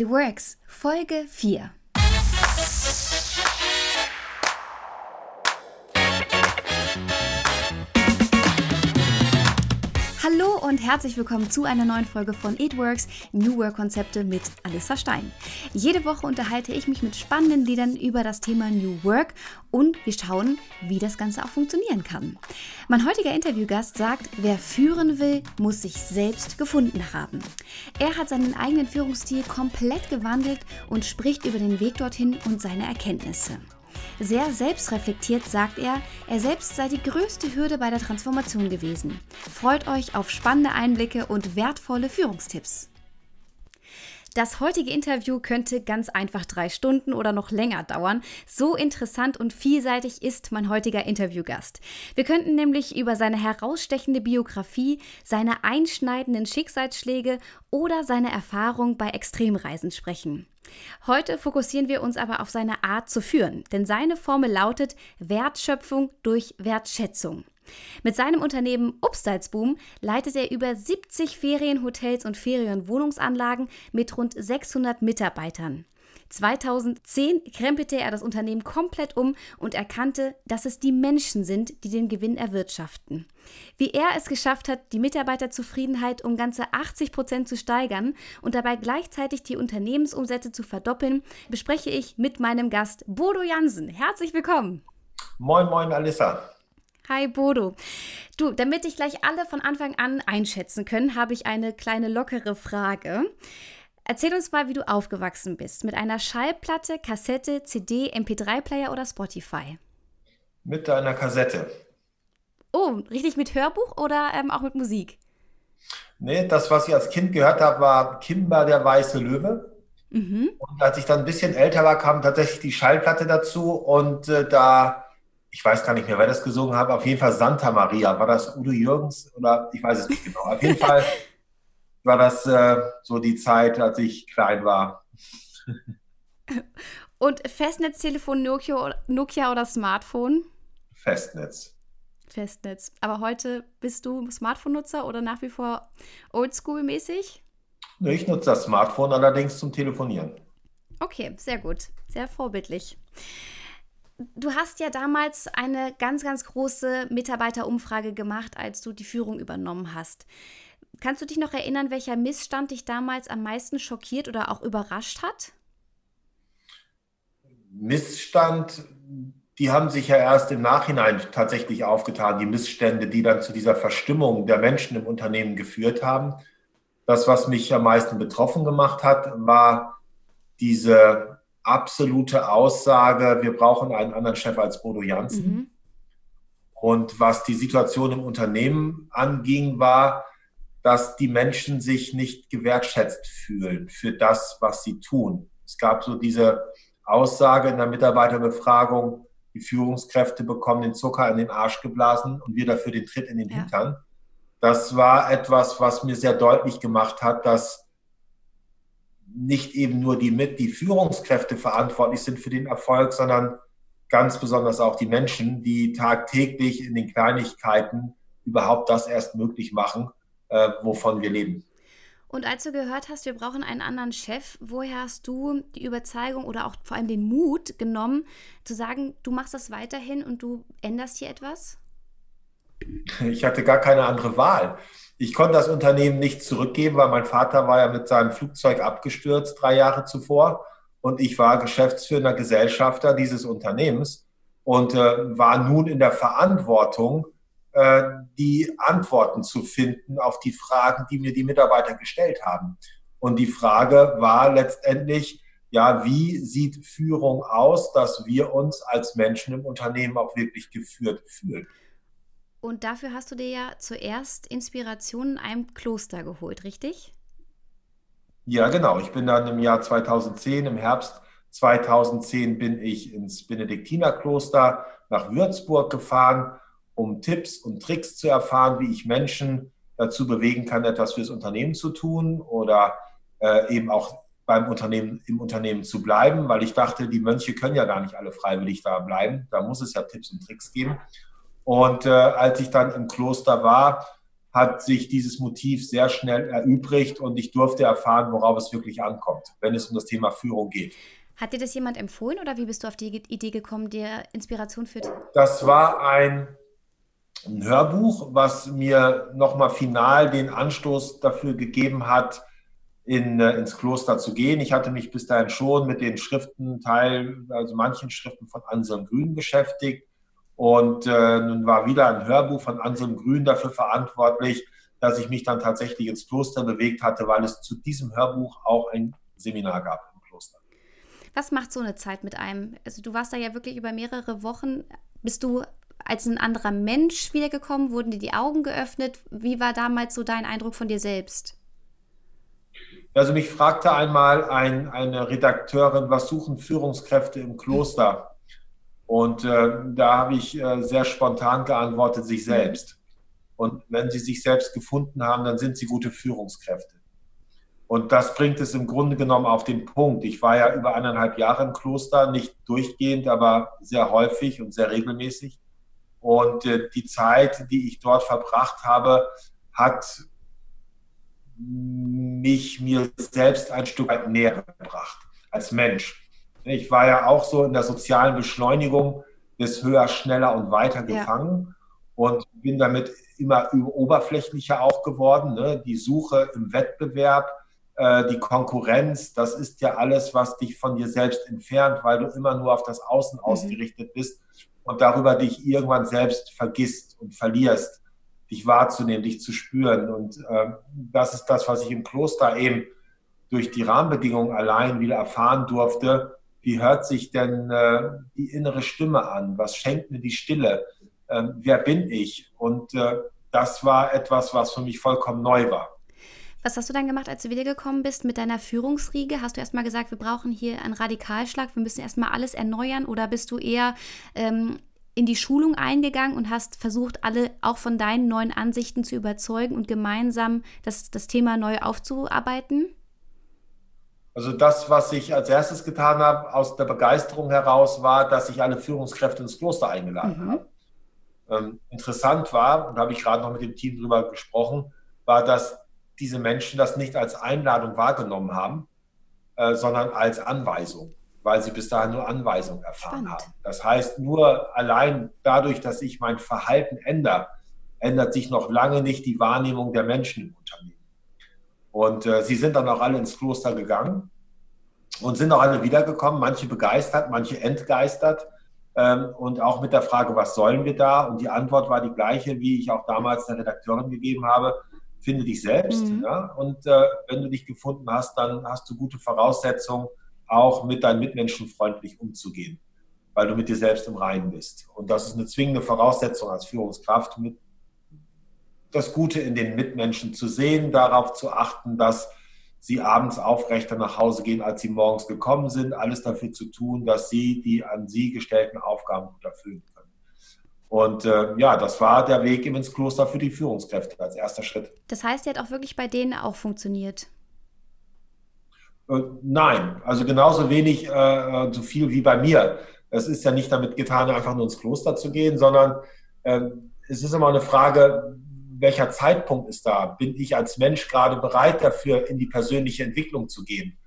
It Works, Folge 4. und herzlich willkommen zu einer neuen Folge von It Works New Work Konzepte mit Alissa Stein. Jede Woche unterhalte ich mich mit spannenden Liedern über das Thema New Work und wir schauen, wie das Ganze auch funktionieren kann. Mein heutiger Interviewgast sagt, wer führen will, muss sich selbst gefunden haben. Er hat seinen eigenen Führungsstil komplett gewandelt und spricht über den Weg dorthin und seine Erkenntnisse. Sehr selbstreflektiert sagt er, er selbst sei die größte Hürde bei der Transformation gewesen. Freut euch auf spannende Einblicke und wertvolle Führungstipps. Das heutige Interview könnte ganz einfach drei Stunden oder noch länger dauern. So interessant und vielseitig ist mein heutiger Interviewgast. Wir könnten nämlich über seine herausstechende Biografie, seine einschneidenden Schicksalsschläge oder seine Erfahrung bei Extremreisen sprechen. Heute fokussieren wir uns aber auf seine Art zu führen, denn seine Formel lautet Wertschöpfung durch Wertschätzung. Mit seinem Unternehmen Upsalzboom leitet er über 70 Ferienhotels und Ferienwohnungsanlagen mit rund 600 Mitarbeitern. 2010 krempelte er das Unternehmen komplett um und erkannte, dass es die Menschen sind, die den Gewinn erwirtschaften. Wie er es geschafft hat, die Mitarbeiterzufriedenheit um ganze 80 Prozent zu steigern und dabei gleichzeitig die Unternehmensumsätze zu verdoppeln, bespreche ich mit meinem Gast Bodo Jansen. Herzlich willkommen. Moin, moin, Alissa. Hi Bodo. Du, damit ich gleich alle von Anfang an einschätzen können, habe ich eine kleine lockere Frage. Erzähl uns mal, wie du aufgewachsen bist. Mit einer Schallplatte, Kassette, CD, MP3-Player oder Spotify? Mit einer Kassette. Oh, richtig mit Hörbuch oder ähm, auch mit Musik? Nee, das, was ich als Kind gehört habe, war Kimber der weiße Löwe. Mhm. Und als ich dann ein bisschen älter war, kam tatsächlich die Schallplatte dazu und äh, da, ich weiß gar nicht mehr, wer das gesungen hat, auf jeden Fall Santa Maria. War das Udo Jürgens oder ich weiß es nicht genau. Auf jeden Fall war das äh, so die Zeit, als ich klein war. Und Festnetztelefon Nokia, Nokia oder Smartphone? Festnetz. Festnetz. Aber heute bist du Smartphone-Nutzer oder nach wie vor Oldschool-mäßig? Ich nutze das Smartphone allerdings zum Telefonieren. Okay, sehr gut. Sehr vorbildlich. Du hast ja damals eine ganz, ganz große Mitarbeiterumfrage gemacht, als du die Führung übernommen hast. Kannst du dich noch erinnern, welcher Missstand dich damals am meisten schockiert oder auch überrascht hat? Missstand, die haben sich ja erst im Nachhinein tatsächlich aufgetan, die Missstände, die dann zu dieser Verstimmung der Menschen im Unternehmen geführt haben. Das, was mich am meisten betroffen gemacht hat, war diese absolute Aussage, wir brauchen einen anderen Chef als Bodo Janssen. Mhm. Und was die Situation im Unternehmen anging, war, dass die Menschen sich nicht gewertschätzt fühlen für das, was sie tun. Es gab so diese Aussage in der Mitarbeiterbefragung, die Führungskräfte bekommen den Zucker in den Arsch geblasen und wir dafür den Tritt in den ja. Hintern. Das war etwas, was mir sehr deutlich gemacht hat, dass nicht eben nur die, mit, die Führungskräfte verantwortlich sind für den Erfolg, sondern ganz besonders auch die Menschen, die tagtäglich in den Kleinigkeiten überhaupt das erst möglich machen, äh, wovon wir leben. Und als du gehört hast, wir brauchen einen anderen Chef, woher hast du die Überzeugung oder auch vor allem den Mut genommen, zu sagen, du machst das weiterhin und du änderst hier etwas? Ich hatte gar keine andere Wahl. Ich konnte das Unternehmen nicht zurückgeben, weil mein Vater war ja mit seinem Flugzeug abgestürzt drei Jahre zuvor und ich war geschäftsführender Gesellschafter dieses Unternehmens und äh, war nun in der Verantwortung, äh, die Antworten zu finden auf die Fragen, die mir die Mitarbeiter gestellt haben. Und die Frage war letztendlich, ja, wie sieht Führung aus, dass wir uns als Menschen im Unternehmen auch wirklich geführt fühlen? Und dafür hast du dir ja zuerst Inspiration in einem Kloster geholt, richtig? Ja, genau. Ich bin dann im Jahr 2010, im Herbst 2010 bin ich ins Benediktinerkloster nach Würzburg gefahren um Tipps und Tricks zu erfahren, wie ich Menschen dazu bewegen kann, etwas fürs Unternehmen zu tun oder äh, eben auch beim Unternehmen, im Unternehmen zu bleiben, weil ich dachte, die Mönche können ja gar nicht alle freiwillig da bleiben. Da muss es ja Tipps und Tricks geben. Und äh, als ich dann im Kloster war, hat sich dieses Motiv sehr schnell erübrigt und ich durfte erfahren, worauf es wirklich ankommt, wenn es um das Thema Führung geht. Hat dir das jemand empfohlen oder wie bist du auf die Idee gekommen, dir Inspiration führt? Das war ein, ein Hörbuch, was mir nochmal final den Anstoß dafür gegeben hat, in, äh, ins Kloster zu gehen. Ich hatte mich bis dahin schon mit den Schriften, Teil, also manchen Schriften von Anselm Grün beschäftigt. Und äh, nun war wieder ein Hörbuch von Anselm Grün dafür verantwortlich, dass ich mich dann tatsächlich ins Kloster bewegt hatte, weil es zu diesem Hörbuch auch ein Seminar gab. Was macht so eine Zeit mit einem? Also du warst da ja wirklich über mehrere Wochen. Bist du als ein anderer Mensch wiedergekommen? Wurden dir die Augen geöffnet? Wie war damals so dein Eindruck von dir selbst? Also mich fragte einmal ein, eine Redakteurin, was suchen Führungskräfte im Kloster? Und äh, da habe ich äh, sehr spontan geantwortet, sich selbst. Und wenn sie sich selbst gefunden haben, dann sind sie gute Führungskräfte. Und das bringt es im Grunde genommen auf den Punkt. Ich war ja über eineinhalb Jahre im Kloster, nicht durchgehend, aber sehr häufig und sehr regelmäßig. Und äh, die Zeit, die ich dort verbracht habe, hat mich mir selbst ein Stück weit näher gebracht als Mensch. Ich war ja auch so in der sozialen Beschleunigung des höher, schneller und weiter gefangen ja. und bin damit immer oberflächlicher auch geworden. Ne? Die Suche im Wettbewerb, äh, die Konkurrenz, das ist ja alles, was dich von dir selbst entfernt, weil du immer nur auf das Außen mhm. ausgerichtet bist und darüber dich irgendwann selbst vergisst und verlierst, dich wahrzunehmen, dich zu spüren. Und äh, das ist das, was ich im Kloster eben durch die Rahmenbedingungen allein wieder erfahren durfte. Wie hört sich denn äh, die innere Stimme an? Was schenkt mir die Stille? Ähm, wer bin ich? Und äh, das war etwas, was für mich vollkommen neu war. Was hast du dann gemacht, als du wiedergekommen bist mit deiner Führungsriege? Hast du erstmal gesagt, wir brauchen hier einen Radikalschlag, wir müssen erstmal alles erneuern oder bist du eher ähm, in die Schulung eingegangen und hast versucht, alle auch von deinen neuen Ansichten zu überzeugen und gemeinsam das, das Thema neu aufzuarbeiten? Also das, was ich als erstes getan habe, aus der Begeisterung heraus, war, dass ich alle Führungskräfte ins Kloster eingeladen mhm. habe. Ähm, interessant war, und da habe ich gerade noch mit dem Team drüber gesprochen, war, dass diese Menschen das nicht als Einladung wahrgenommen haben, äh, sondern als Anweisung, weil sie bis dahin nur Anweisung erfahren Spannend. haben. Das heißt, nur allein dadurch, dass ich mein Verhalten ändere, ändert sich noch lange nicht die Wahrnehmung der Menschen im Unternehmen. Und äh, sie sind dann auch alle ins Kloster gegangen und sind auch alle wiedergekommen, manche begeistert, manche entgeistert. Ähm, und auch mit der Frage, was sollen wir da? Und die Antwort war die gleiche, wie ich auch damals der Redakteurin gegeben habe finde dich selbst. Mhm. Ja? Und äh, wenn du dich gefunden hast, dann hast du gute Voraussetzungen, auch mit deinen Mitmenschen freundlich umzugehen, weil du mit dir selbst im Reinen bist. Und das ist eine zwingende Voraussetzung als Führungskraft, mit das Gute in den Mitmenschen zu sehen, darauf zu achten, dass sie abends aufrechter nach Hause gehen, als sie morgens gekommen sind, alles dafür zu tun, dass sie die an sie gestellten Aufgaben gut erfüllen können. Und äh, ja, das war der Weg ins Kloster für die Führungskräfte als erster Schritt. Das heißt, der hat auch wirklich bei denen auch funktioniert? Äh, nein, also genauso wenig, äh, äh, so viel wie bei mir. Es ist ja nicht damit getan, einfach nur ins Kloster zu gehen, sondern äh, es ist immer eine Frage, welcher Zeitpunkt ist da? Bin ich als Mensch gerade bereit dafür, in die persönliche Entwicklung zu gehen?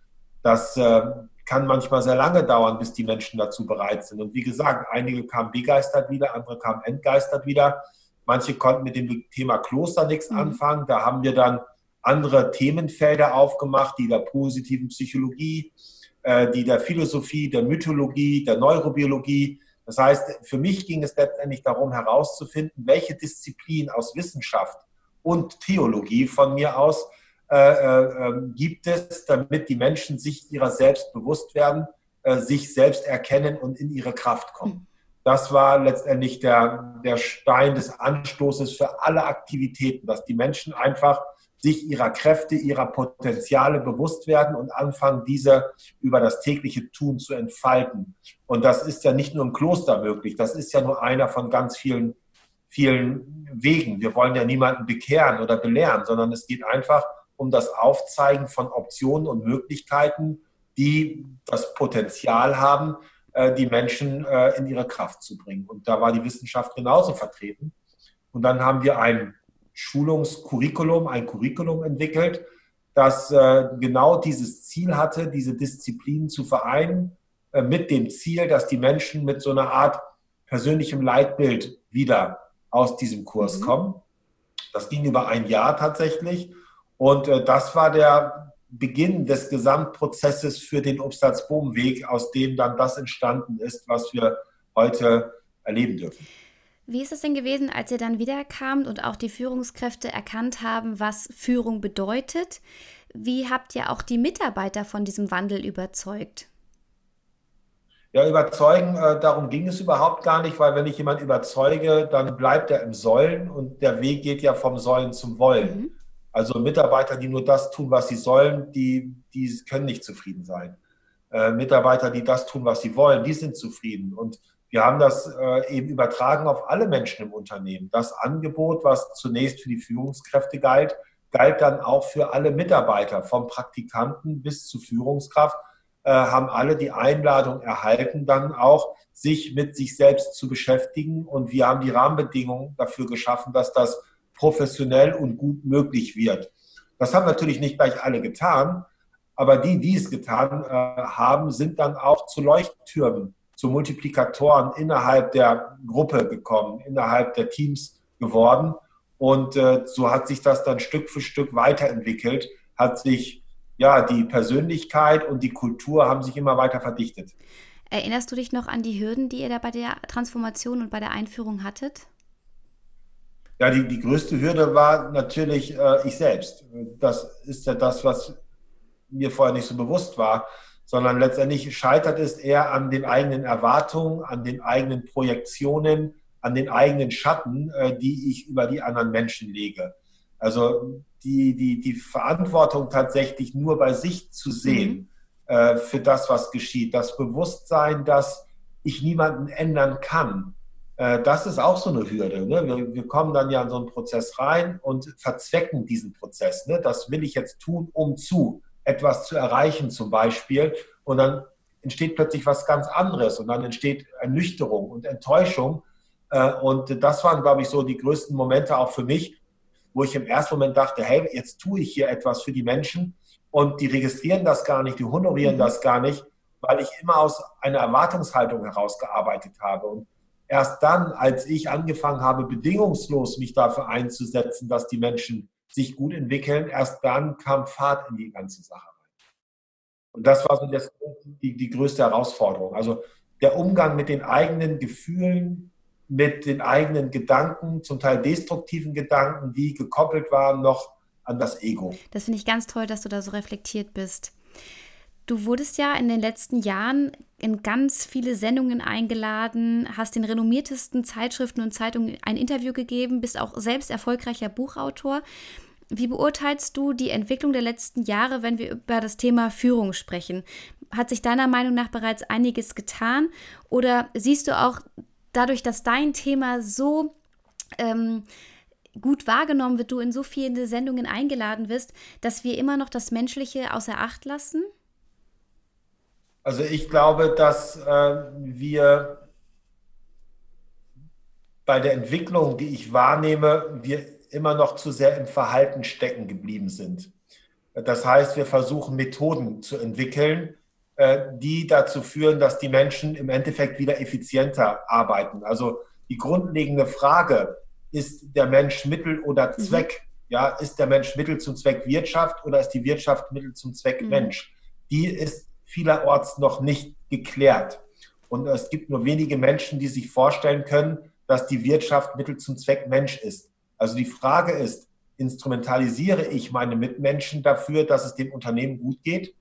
Das äh, kann manchmal sehr lange dauern, bis die Menschen dazu bereit sind. Und wie gesagt, einige kamen begeistert wieder, andere kamen entgeistert wieder. Manche konnten mit dem Thema Kloster nichts mhm. anfangen. Da haben wir dann andere Themenfelder aufgemacht, die der positiven Psychologie, äh, die der Philosophie, der Mythologie, der Neurobiologie. Das heißt, für mich ging es letztendlich darum herauszufinden, welche Disziplin aus Wissenschaft und Theologie von mir aus äh, äh, ähm, gibt es, damit die Menschen sich ihrer selbst bewusst werden, äh, sich selbst erkennen und in ihre Kraft kommen. Das war letztendlich der, der Stein des Anstoßes für alle Aktivitäten, dass die Menschen einfach sich ihrer Kräfte, ihrer Potenziale bewusst werden und anfangen, diese über das tägliche Tun zu entfalten. Und das ist ja nicht nur im Kloster möglich, das ist ja nur einer von ganz vielen, vielen Wegen. Wir wollen ja niemanden bekehren oder belehren, sondern es geht einfach um das Aufzeigen von Optionen und Möglichkeiten, die das Potenzial haben, äh, die Menschen äh, in ihre Kraft zu bringen. Und da war die Wissenschaft genauso vertreten. Und dann haben wir ein Schulungskurriculum, ein Curriculum entwickelt, das äh, genau dieses Ziel hatte, diese Disziplinen zu vereinen, äh, mit dem Ziel, dass die Menschen mit so einer Art persönlichem Leitbild wieder aus diesem Kurs mhm. kommen. Das ging über ein Jahr tatsächlich. Und äh, das war der Beginn des Gesamtprozesses für den Obstalsboom-Weg, aus dem dann das entstanden ist, was wir heute erleben dürfen. Wie ist es denn gewesen, als ihr dann wiederkamt und auch die Führungskräfte erkannt haben, was Führung bedeutet? Wie habt ihr auch die Mitarbeiter von diesem Wandel überzeugt? Ja, überzeugen, äh, darum ging es überhaupt gar nicht, weil wenn ich jemanden überzeuge, dann bleibt er im Sollen und der Weg geht ja vom Sollen zum Wollen. Mhm. Also Mitarbeiter, die nur das tun, was sie sollen, die, die können nicht zufrieden sein. Äh, Mitarbeiter, die das tun, was sie wollen, die sind zufrieden. Und wir haben das äh, eben übertragen auf alle Menschen im Unternehmen. Das Angebot, was zunächst für die Führungskräfte galt, galt dann auch für alle Mitarbeiter, vom Praktikanten bis zur Führungskraft äh, haben alle die Einladung erhalten, dann auch sich mit sich selbst zu beschäftigen. Und wir haben die Rahmenbedingungen dafür geschaffen, dass das professionell und gut möglich wird. Das haben natürlich nicht gleich alle getan, aber die, die es getan äh, haben, sind dann auch zu Leuchttürmen, zu Multiplikatoren innerhalb der Gruppe gekommen, innerhalb der Teams geworden. Und äh, so hat sich das dann Stück für Stück weiterentwickelt, hat sich ja, die Persönlichkeit und die Kultur haben sich immer weiter verdichtet. Erinnerst du dich noch an die Hürden, die ihr da bei der Transformation und bei der Einführung hattet? Ja, die, die größte Hürde war natürlich äh, ich selbst. Das ist ja das, was mir vorher nicht so bewusst war, sondern letztendlich scheitert es eher an den eigenen Erwartungen, an den eigenen Projektionen, an den eigenen Schatten, äh, die ich über die anderen Menschen lege. Also die, die, die Verantwortung tatsächlich nur bei sich zu sehen mhm. äh, für das, was geschieht. Das Bewusstsein, dass ich niemanden ändern kann. Äh, das ist auch so eine Hürde. Ne? Wir, wir, kommen dann ja in so einen Prozess rein und verzwecken diesen Prozess. Ne? Das will ich jetzt tun, um zu etwas zu erreichen zum Beispiel. Und dann entsteht plötzlich was ganz anderes und dann entsteht Ernüchterung und Enttäuschung. Äh, und das waren, glaube ich, so die größten Momente auch für mich, wo ich im ersten Moment dachte, hey, jetzt tue ich hier etwas für die Menschen und die registrieren das gar nicht, die honorieren mhm. das gar nicht, weil ich immer aus einer Erwartungshaltung herausgearbeitet habe. Und erst dann, als ich angefangen habe, bedingungslos mich dafür einzusetzen, dass die Menschen sich gut entwickeln, erst dann kam Fahrt in die ganze Sache rein. Und das war so das, die, die größte Herausforderung. Also der Umgang mit den eigenen Gefühlen, mit den eigenen Gedanken, zum Teil destruktiven Gedanken, die gekoppelt waren noch an das Ego. Das finde ich ganz toll, dass du da so reflektiert bist. Du wurdest ja in den letzten Jahren in ganz viele Sendungen eingeladen, hast den renommiertesten Zeitschriften und Zeitungen ein Interview gegeben, bist auch selbst erfolgreicher Buchautor. Wie beurteilst du die Entwicklung der letzten Jahre, wenn wir über das Thema Führung sprechen? Hat sich deiner Meinung nach bereits einiges getan oder siehst du auch dadurch, dass dein Thema so ähm, gut wahrgenommen wird, du in so viele Sendungen eingeladen wirst, dass wir immer noch das Menschliche außer Acht lassen? Also ich glaube, dass äh, wir bei der Entwicklung, die ich wahrnehme, wir immer noch zu sehr im Verhalten stecken geblieben sind. Das heißt, wir versuchen Methoden zu entwickeln, äh, die dazu führen, dass die Menschen im Endeffekt wieder effizienter arbeiten. Also die grundlegende Frage, ist der Mensch Mittel oder mhm. Zweck? Mhm. Ja, ist der Mensch Mittel zum Zweck Wirtschaft oder ist die Wirtschaft Mittel zum Zweck mhm. Mensch? Die ist vielerorts noch nicht geklärt. Und es gibt nur wenige Menschen, die sich vorstellen können, dass die Wirtschaft Mittel zum Zweck Mensch ist. Also die Frage ist, instrumentalisiere ich meine Mitmenschen dafür, dass es dem Unternehmen gut geht?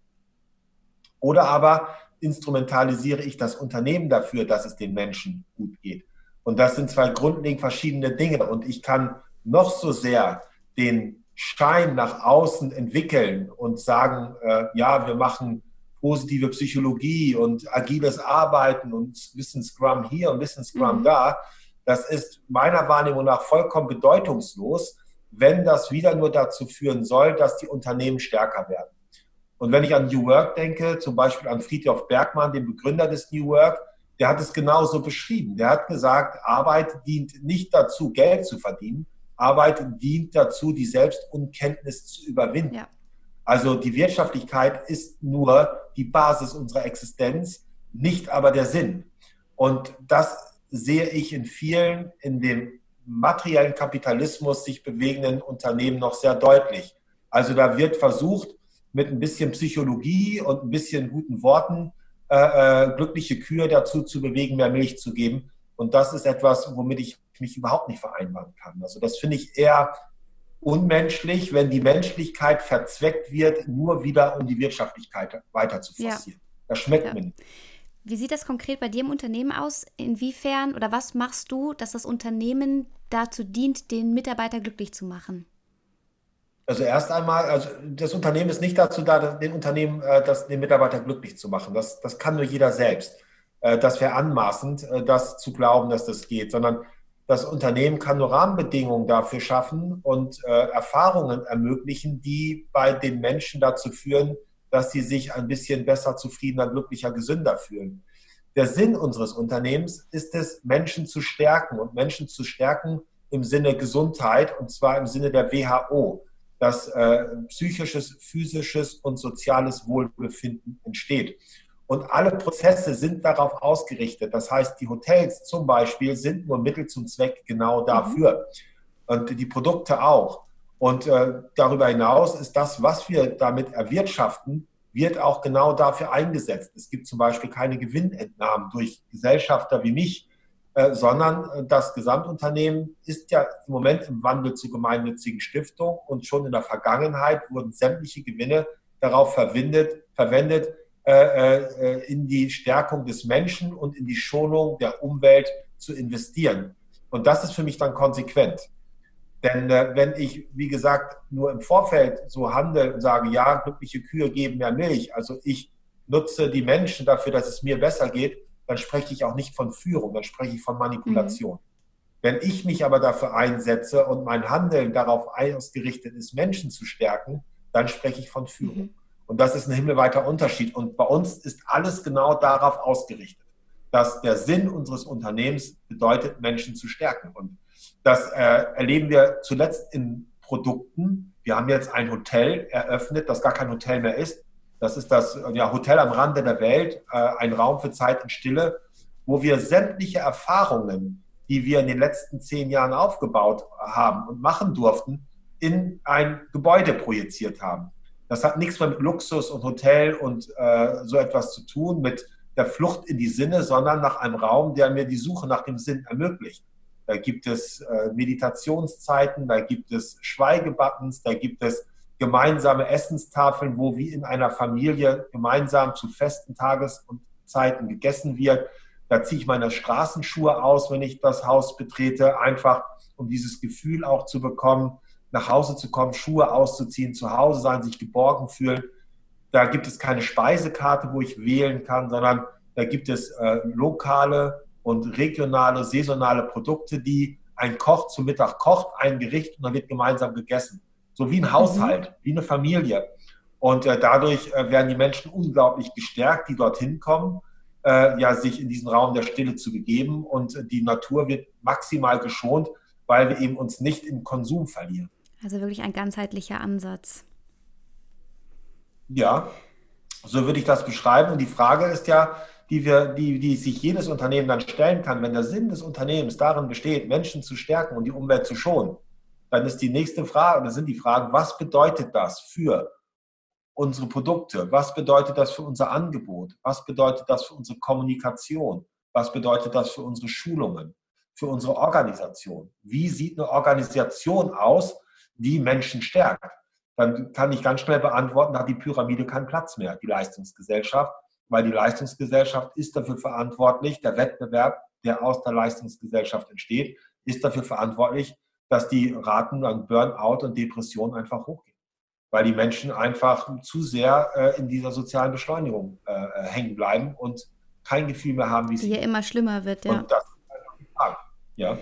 Oder aber instrumentalisiere ich das Unternehmen dafür, dass es den Menschen gut geht. Und das sind zwei grundlegend verschiedene Dinge. Und ich kann noch so sehr den Schein nach außen entwickeln und sagen, äh, ja, wir machen positive Psychologie und agiles Arbeiten und Wissen Scrum hier und Wissen Scrum mhm. da. Das ist meiner Wahrnehmung nach vollkommen bedeutungslos, wenn das wieder nur dazu führen soll, dass die Unternehmen stärker werden. Und wenn ich an New Work denke, zum Beispiel an Friedhof Bergmann, den Begründer des New Work, der hat es genauso beschrieben. Der hat gesagt, Arbeit dient nicht dazu, Geld zu verdienen. Arbeit dient dazu, die Selbstunkenntnis zu überwinden. Ja. Also die Wirtschaftlichkeit ist nur die Basis unserer Existenz, nicht aber der Sinn. Und das sehe ich in vielen, in dem materiellen Kapitalismus sich bewegenden Unternehmen noch sehr deutlich. Also da wird versucht, mit ein bisschen Psychologie und ein bisschen guten Worten äh, äh, glückliche Kühe dazu zu bewegen, mehr Milch zu geben. Und das ist etwas, womit ich mich überhaupt nicht vereinbaren kann. Also das finde ich eher unmenschlich, wenn die Menschlichkeit verzweckt wird, nur wieder um die Wirtschaftlichkeit weiter zu forcieren. Ja. Das schmeckt ja. mir nicht. Wie sieht das konkret bei dir im Unternehmen aus? Inwiefern oder was machst du, dass das Unternehmen dazu dient, den Mitarbeiter glücklich zu machen? Also erst einmal, also das Unternehmen ist nicht dazu da, den Unternehmen, äh, das, den Mitarbeiter glücklich zu machen. Das, das kann nur jeder selbst. Äh, das wäre anmaßend, äh, das zu glauben, dass das geht, sondern das Unternehmen kann nur Rahmenbedingungen dafür schaffen und Erfahrungen ermöglichen, die bei den Menschen dazu führen, dass sie sich ein bisschen besser, zufriedener, glücklicher, gesünder fühlen. Der Sinn unseres Unternehmens ist es, Menschen zu stärken und Menschen zu stärken im Sinne Gesundheit und zwar im Sinne der WHO, dass äh, psychisches, physisches und soziales Wohlbefinden entsteht. Und alle Prozesse sind darauf ausgerichtet. Das heißt, die Hotels zum Beispiel sind nur Mittel zum Zweck genau dafür. Mhm. Und die Produkte auch. Und äh, darüber hinaus ist das, was wir damit erwirtschaften, wird auch genau dafür eingesetzt. Es gibt zum Beispiel keine Gewinnentnahmen durch Gesellschafter wie mich, äh, sondern äh, das Gesamtunternehmen ist ja im Moment im Wandel zur gemeinnützigen Stiftung und schon in der Vergangenheit wurden sämtliche Gewinne darauf verwendet, verwendet in die Stärkung des Menschen und in die Schonung der Umwelt zu investieren. Und das ist für mich dann konsequent. Denn äh, wenn ich, wie gesagt, nur im Vorfeld so handle und sage, ja, glückliche Kühe geben mehr Milch, also ich nutze die Menschen dafür, dass es mir besser geht, dann spreche ich auch nicht von Führung, dann spreche ich von Manipulation. Mhm. Wenn ich mich aber dafür einsetze und mein Handeln darauf ausgerichtet ist, Menschen zu stärken, dann spreche ich von Führung. Mhm. Und das ist ein himmelweiter Unterschied. Und bei uns ist alles genau darauf ausgerichtet, dass der Sinn unseres Unternehmens bedeutet, Menschen zu stärken. Und das äh, erleben wir zuletzt in Produkten. Wir haben jetzt ein Hotel eröffnet, das gar kein Hotel mehr ist. Das ist das ja, Hotel am Rande der Welt, äh, ein Raum für Zeit und Stille, wo wir sämtliche Erfahrungen, die wir in den letzten zehn Jahren aufgebaut haben und machen durften, in ein Gebäude projiziert haben. Das hat nichts mit Luxus und Hotel und äh, so etwas zu tun, mit der Flucht in die Sinne, sondern nach einem Raum, der mir die Suche nach dem Sinn ermöglicht. Da gibt es äh, Meditationszeiten, da gibt es Schweigebuttons, da gibt es gemeinsame Essenstafeln, wo wie in einer Familie gemeinsam zu festen Tages- und Zeiten gegessen wird. Da ziehe ich meine Straßenschuhe aus, wenn ich das Haus betrete, einfach um dieses Gefühl auch zu bekommen, nach Hause zu kommen, Schuhe auszuziehen, zu Hause sein, sich geborgen fühlen. Da gibt es keine Speisekarte, wo ich wählen kann, sondern da gibt es äh, lokale und regionale, saisonale Produkte, die ein Koch zum Mittag kocht, ein Gericht und dann wird gemeinsam gegessen. So wie ein mhm. Haushalt, mhm. wie eine Familie. Und äh, dadurch äh, werden die Menschen unglaublich gestärkt, die dorthin kommen, äh, ja, sich in diesen Raum der Stille zu begeben. Und äh, die Natur wird maximal geschont, weil wir eben uns nicht im Konsum verlieren. Also wirklich ein ganzheitlicher Ansatz. Ja, so würde ich das beschreiben. Und die Frage ist ja, die, wir, die, die sich jedes Unternehmen dann stellen kann, wenn der Sinn des Unternehmens darin besteht, Menschen zu stärken und die Umwelt zu schonen, dann ist die nächste Frage, oder sind die Fragen, was bedeutet das für unsere Produkte? Was bedeutet das für unser Angebot? Was bedeutet das für unsere Kommunikation? Was bedeutet das für unsere Schulungen? Für unsere Organisation? Wie sieht eine Organisation aus, die Menschen stärkt? Dann kann ich ganz schnell beantworten, da hat die Pyramide keinen Platz mehr, die Leistungsgesellschaft weil die Leistungsgesellschaft ist dafür verantwortlich, der Wettbewerb, der aus der Leistungsgesellschaft entsteht, ist dafür verantwortlich, dass die Raten an Burnout und Depression einfach hochgehen. Weil die Menschen einfach zu sehr äh, in dieser sozialen Beschleunigung äh, äh hängen bleiben und kein Gefühl mehr haben, wie sie. Die ja immer schlimmer wird, ja. Und das ist einfach die Frage. Ja.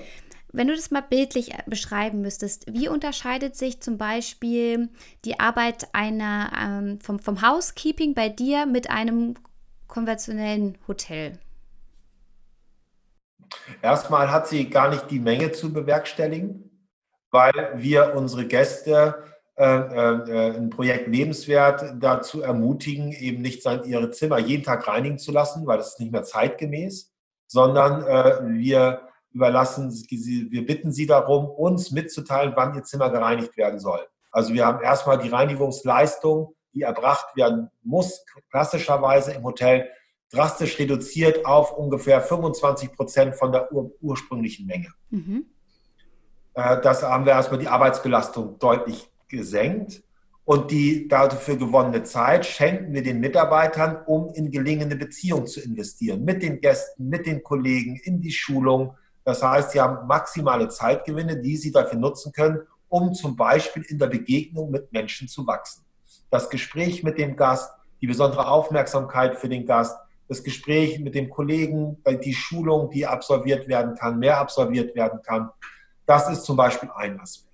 Wenn du das mal bildlich äh, beschreiben müsstest, wie unterscheidet sich zum Beispiel die Arbeit einer ähm, vom, vom Housekeeping bei dir mit einem konventionellen Hotel? Erstmal hat sie gar nicht die Menge zu bewerkstelligen. weil wir unsere Gäste äh, äh, ein Projekt Lebenswert dazu ermutigen, eben nicht sein, ihre Zimmer jeden Tag reinigen zu lassen, weil das ist nicht mehr zeitgemäß, sondern äh, wir überlassen, wir bitten sie darum, uns mitzuteilen, wann ihr Zimmer gereinigt werden soll. Also wir haben erstmal die Reinigungsleistung, die erbracht werden muss, klassischerweise im Hotel drastisch reduziert auf ungefähr 25 Prozent von der ur ursprünglichen Menge. Mhm. Äh, das haben wir erstmal die Arbeitsbelastung deutlich gesenkt. Und die dafür gewonnene Zeit schenken wir den Mitarbeitern, um in gelingende Beziehungen zu investieren. Mit den Gästen, mit den Kollegen, in die Schulung. Das heißt, sie haben maximale Zeitgewinne, die sie dafür nutzen können, um zum Beispiel in der Begegnung mit Menschen zu wachsen. Das Gespräch mit dem Gast, die besondere Aufmerksamkeit für den Gast, das Gespräch mit dem Kollegen, die Schulung, die absolviert werden kann, mehr absolviert werden kann. Das ist zum Beispiel ein Aspekt.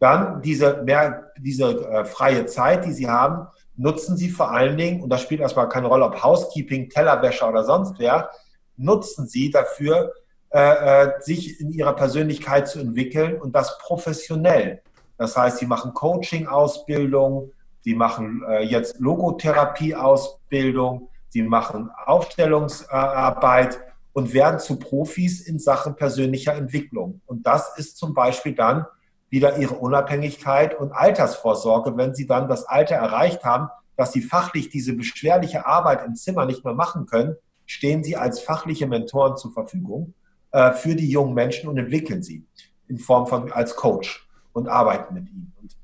Dann diese, mehr, diese äh, freie Zeit, die Sie haben, nutzen Sie vor allen Dingen, und das spielt erstmal keine Rolle, ob Housekeeping, Tellerwäscher oder sonst wer, nutzen Sie dafür, äh, äh, sich in Ihrer Persönlichkeit zu entwickeln und das professionell. Das heißt, Sie machen Coaching-Ausbildung, Sie machen äh, jetzt Logotherapie-Ausbildung, Sie machen Aufstellungsarbeit und werden zu Profis in Sachen persönlicher Entwicklung. Und das ist zum Beispiel dann wieder ihre Unabhängigkeit und Altersvorsorge, wenn sie dann das Alter erreicht haben, dass sie fachlich diese beschwerliche Arbeit im Zimmer nicht mehr machen können, stehen sie als fachliche Mentoren zur Verfügung äh, für die jungen Menschen und entwickeln sie in Form von als Coach und arbeiten mit ihnen. Und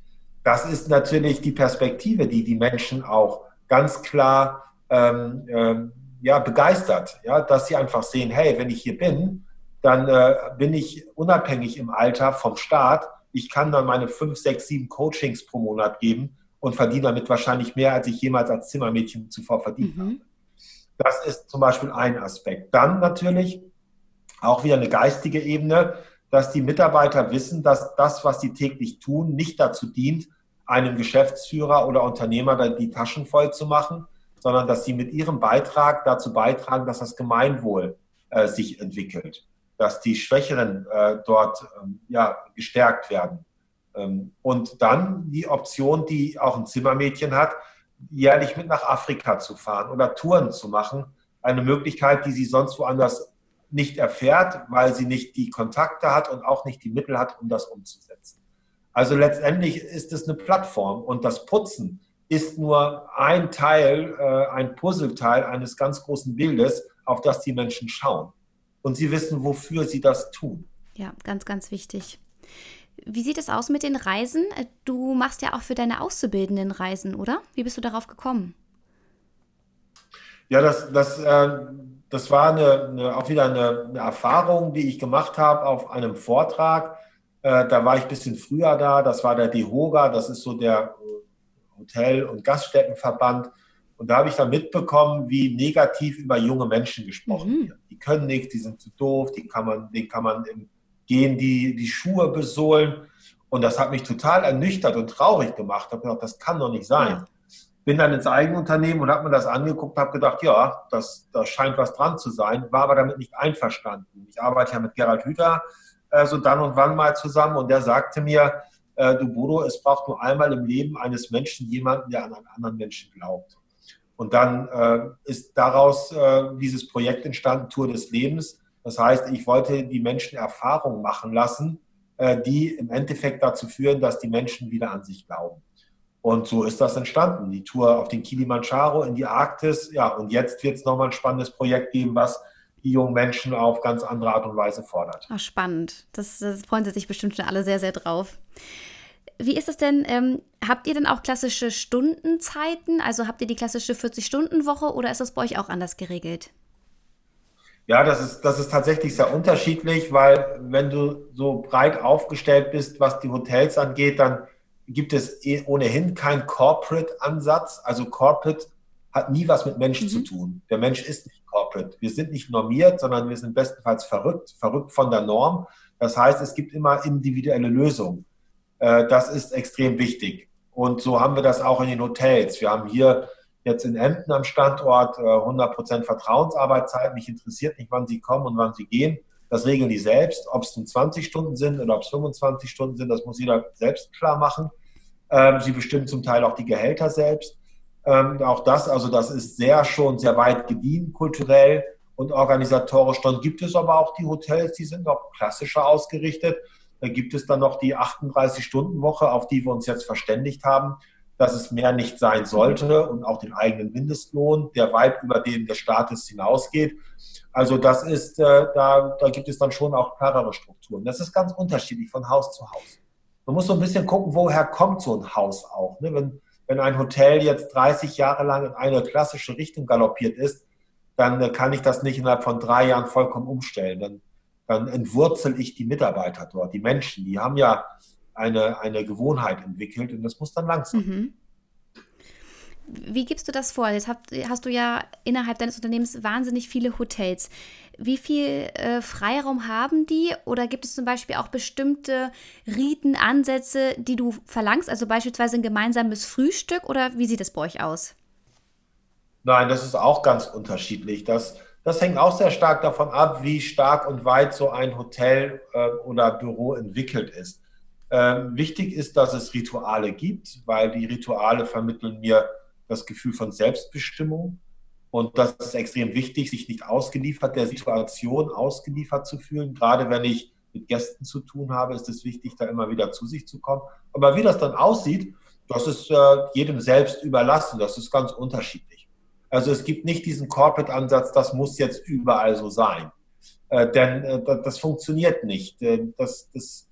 das ist natürlich die Perspektive, die die Menschen auch ganz klar ähm, ähm, ja, begeistert, ja, dass sie einfach sehen, hey, wenn ich hier bin, dann äh, bin ich unabhängig im Alter vom Staat ich kann dann meine fünf, sechs, sieben Coachings pro Monat geben und verdiene damit wahrscheinlich mehr, als ich jemals als Zimmermädchen zuvor verdient mhm. habe. Das ist zum Beispiel ein Aspekt. Dann natürlich auch wieder eine geistige Ebene, dass die Mitarbeiter wissen, dass das, was sie täglich tun, nicht dazu dient, einem Geschäftsführer oder Unternehmer die Taschen voll zu machen, sondern dass sie mit ihrem Beitrag dazu beitragen, dass das Gemeinwohl äh, sich entwickelt dass die Schwächeren äh, dort ähm, ja, gestärkt werden. Ähm, und dann die Option, die auch ein Zimmermädchen hat, jährlich mit nach Afrika zu fahren oder Touren zu machen. Eine Möglichkeit, die sie sonst woanders nicht erfährt, weil sie nicht die Kontakte hat und auch nicht die Mittel hat, um das umzusetzen. Also letztendlich ist es eine Plattform und das Putzen ist nur ein Teil, äh, ein Puzzleteil eines ganz großen Bildes, auf das die Menschen schauen und sie wissen, wofür sie das tun. Ja, ganz, ganz wichtig. Wie sieht es aus mit den Reisen? Du machst ja auch für deine Auszubildenden Reisen, oder? Wie bist du darauf gekommen? Ja, das, das, äh, das war eine, eine, auch wieder eine, eine, Erfahrung, die ich gemacht habe auf einem Vortrag. Äh, da war ich ein bisschen früher da. Das war der DEHOGA, das ist so der Hotel- und Gaststättenverband. Und da habe ich dann mitbekommen, wie negativ über junge Menschen gesprochen mhm. wird. Die können nichts, die sind zu doof, die kann man, denen kann man im Gehen die, die Schuhe besohlen. Und das hat mich total ernüchtert und traurig gemacht. Ich habe gedacht, das kann doch nicht sein. Bin dann ins Eigenunternehmen und habe mir das angeguckt, habe gedacht, ja, das, da scheint was dran zu sein, war aber damit nicht einverstanden. Ich arbeite ja mit Gerald Hüther äh, so dann und wann mal zusammen und der sagte mir, äh, du Bodo, es braucht nur einmal im Leben eines Menschen jemanden, der an einen anderen Menschen glaubt. Und dann äh, ist daraus äh, dieses Projekt entstanden, Tour des Lebens. Das heißt, ich wollte die Menschen Erfahrungen machen lassen, äh, die im Endeffekt dazu führen, dass die Menschen wieder an sich glauben. Und so ist das entstanden. Die Tour auf den Kilimanjaro in die Arktis. Ja, und jetzt wird es nochmal ein spannendes Projekt geben, was die jungen Menschen auf ganz andere Art und Weise fordert. Ach, spannend. Das, das freuen sie sich bestimmt schon alle sehr, sehr drauf. Wie ist es denn? Ähm, habt ihr denn auch klassische Stundenzeiten? Also habt ihr die klassische 40-Stunden-Woche oder ist das bei euch auch anders geregelt? Ja, das ist, das ist tatsächlich sehr unterschiedlich, weil wenn du so breit aufgestellt bist, was die Hotels angeht, dann gibt es eh ohnehin keinen Corporate-Ansatz. Also Corporate hat nie was mit Menschen mhm. zu tun. Der Mensch ist nicht Corporate. Wir sind nicht normiert, sondern wir sind bestenfalls verrückt, verrückt von der Norm. Das heißt, es gibt immer individuelle Lösungen. Äh, das ist extrem wichtig. Und so haben wir das auch in den Hotels. Wir haben hier jetzt in Emden am Standort 100% äh, Vertrauensarbeitszeit. Mich interessiert nicht, wann Sie kommen und wann Sie gehen. Das regeln die selbst. Ob es nun 20 Stunden sind oder ob es 25 Stunden sind, das muss jeder selbst klar machen. Ähm, sie bestimmen zum Teil auch die Gehälter selbst. Ähm, auch das, also das ist sehr schon sehr weit gediehen kulturell und organisatorisch. Dann gibt es aber auch die Hotels, die sind noch klassischer ausgerichtet. Da gibt es dann noch die 38-Stunden-Woche, auf die wir uns jetzt verständigt haben, dass es mehr nicht sein sollte und auch den eigenen Mindestlohn, der weit über den des Staates hinausgeht. Also das ist, äh, da, da gibt es dann schon auch klarere Strukturen. Das ist ganz unterschiedlich von Haus zu Haus. Man muss so ein bisschen gucken, woher kommt so ein Haus auch. Ne? Wenn, wenn ein Hotel jetzt 30 Jahre lang in eine klassische Richtung galoppiert ist, dann äh, kann ich das nicht innerhalb von drei Jahren vollkommen umstellen. Dann, dann entwurzel ich die Mitarbeiter dort, die Menschen. Die haben ja eine, eine Gewohnheit entwickelt und das muss dann langsam. Mhm. Wie gibst du das vor? Jetzt hast, hast, du ja innerhalb deines Unternehmens wahnsinnig viele Hotels. Wie viel äh, Freiraum haben die? Oder gibt es zum Beispiel auch bestimmte Riten, Ansätze, die du verlangst? Also beispielsweise ein gemeinsames Frühstück oder wie sieht es bei euch aus? Nein, das ist auch ganz unterschiedlich. Das, das hängt auch sehr stark davon ab, wie stark und weit so ein Hotel äh, oder Büro entwickelt ist. Ähm, wichtig ist, dass es Rituale gibt, weil die Rituale vermitteln mir das Gefühl von Selbstbestimmung. Und das ist extrem wichtig, sich nicht ausgeliefert der Situation ausgeliefert zu fühlen. Gerade wenn ich mit Gästen zu tun habe, ist es wichtig, da immer wieder zu sich zu kommen. Aber wie das dann aussieht, das ist äh, jedem selbst überlassen. Das ist ganz unterschiedlich. Also es gibt nicht diesen Corporate-Ansatz, das muss jetzt überall so sein. Äh, denn äh, das funktioniert nicht. Äh, das, das,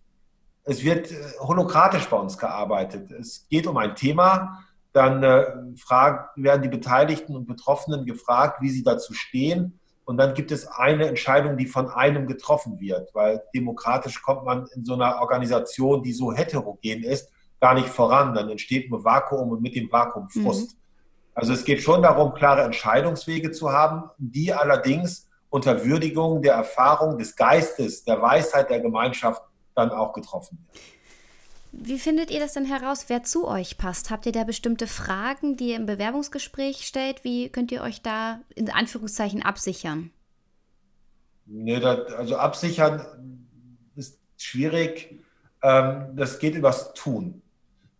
es wird äh, holokratisch bei uns gearbeitet. Es geht um ein Thema, dann äh, frag, werden die Beteiligten und Betroffenen gefragt, wie sie dazu stehen. Und dann gibt es eine Entscheidung, die von einem getroffen wird, weil demokratisch kommt man in so einer Organisation, die so heterogen ist, gar nicht voran. Dann entsteht ein Vakuum und mit dem Vakuum mhm. Frust. Mhm. Also es geht schon darum, klare Entscheidungswege zu haben, die allerdings unter Würdigung der Erfahrung, des Geistes, der Weisheit der Gemeinschaft dann auch getroffen werden. Wie findet ihr das denn heraus, wer zu euch passt? Habt ihr da bestimmte Fragen, die ihr im Bewerbungsgespräch stellt? Wie könnt ihr euch da in Anführungszeichen absichern? Nee, das, also absichern ist schwierig. Ähm, das geht übers Tun.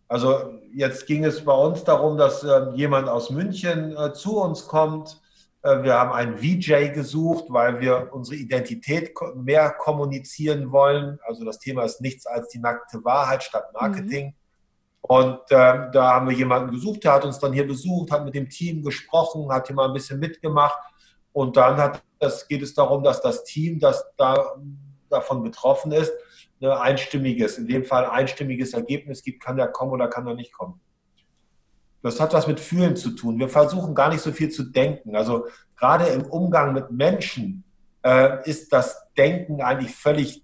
Also jetzt ging es bei uns darum, dass ähm, jemand aus München äh, zu uns kommt wir haben einen VJ gesucht, weil wir unsere Identität mehr kommunizieren wollen. Also das Thema ist nichts als die nackte Wahrheit statt Marketing. Mhm. Und äh, da haben wir jemanden gesucht, der hat uns dann hier besucht, hat mit dem Team gesprochen, hat hier mal ein bisschen mitgemacht. Und dann hat das, geht es darum, dass das Team, das da davon betroffen ist, ein einstimmiges, in dem Fall einstimmiges Ergebnis gibt, kann er kommen oder kann er nicht kommen. Das hat was mit Fühlen zu tun. Wir versuchen gar nicht so viel zu denken. Also gerade im Umgang mit Menschen äh, ist das Denken eigentlich völlig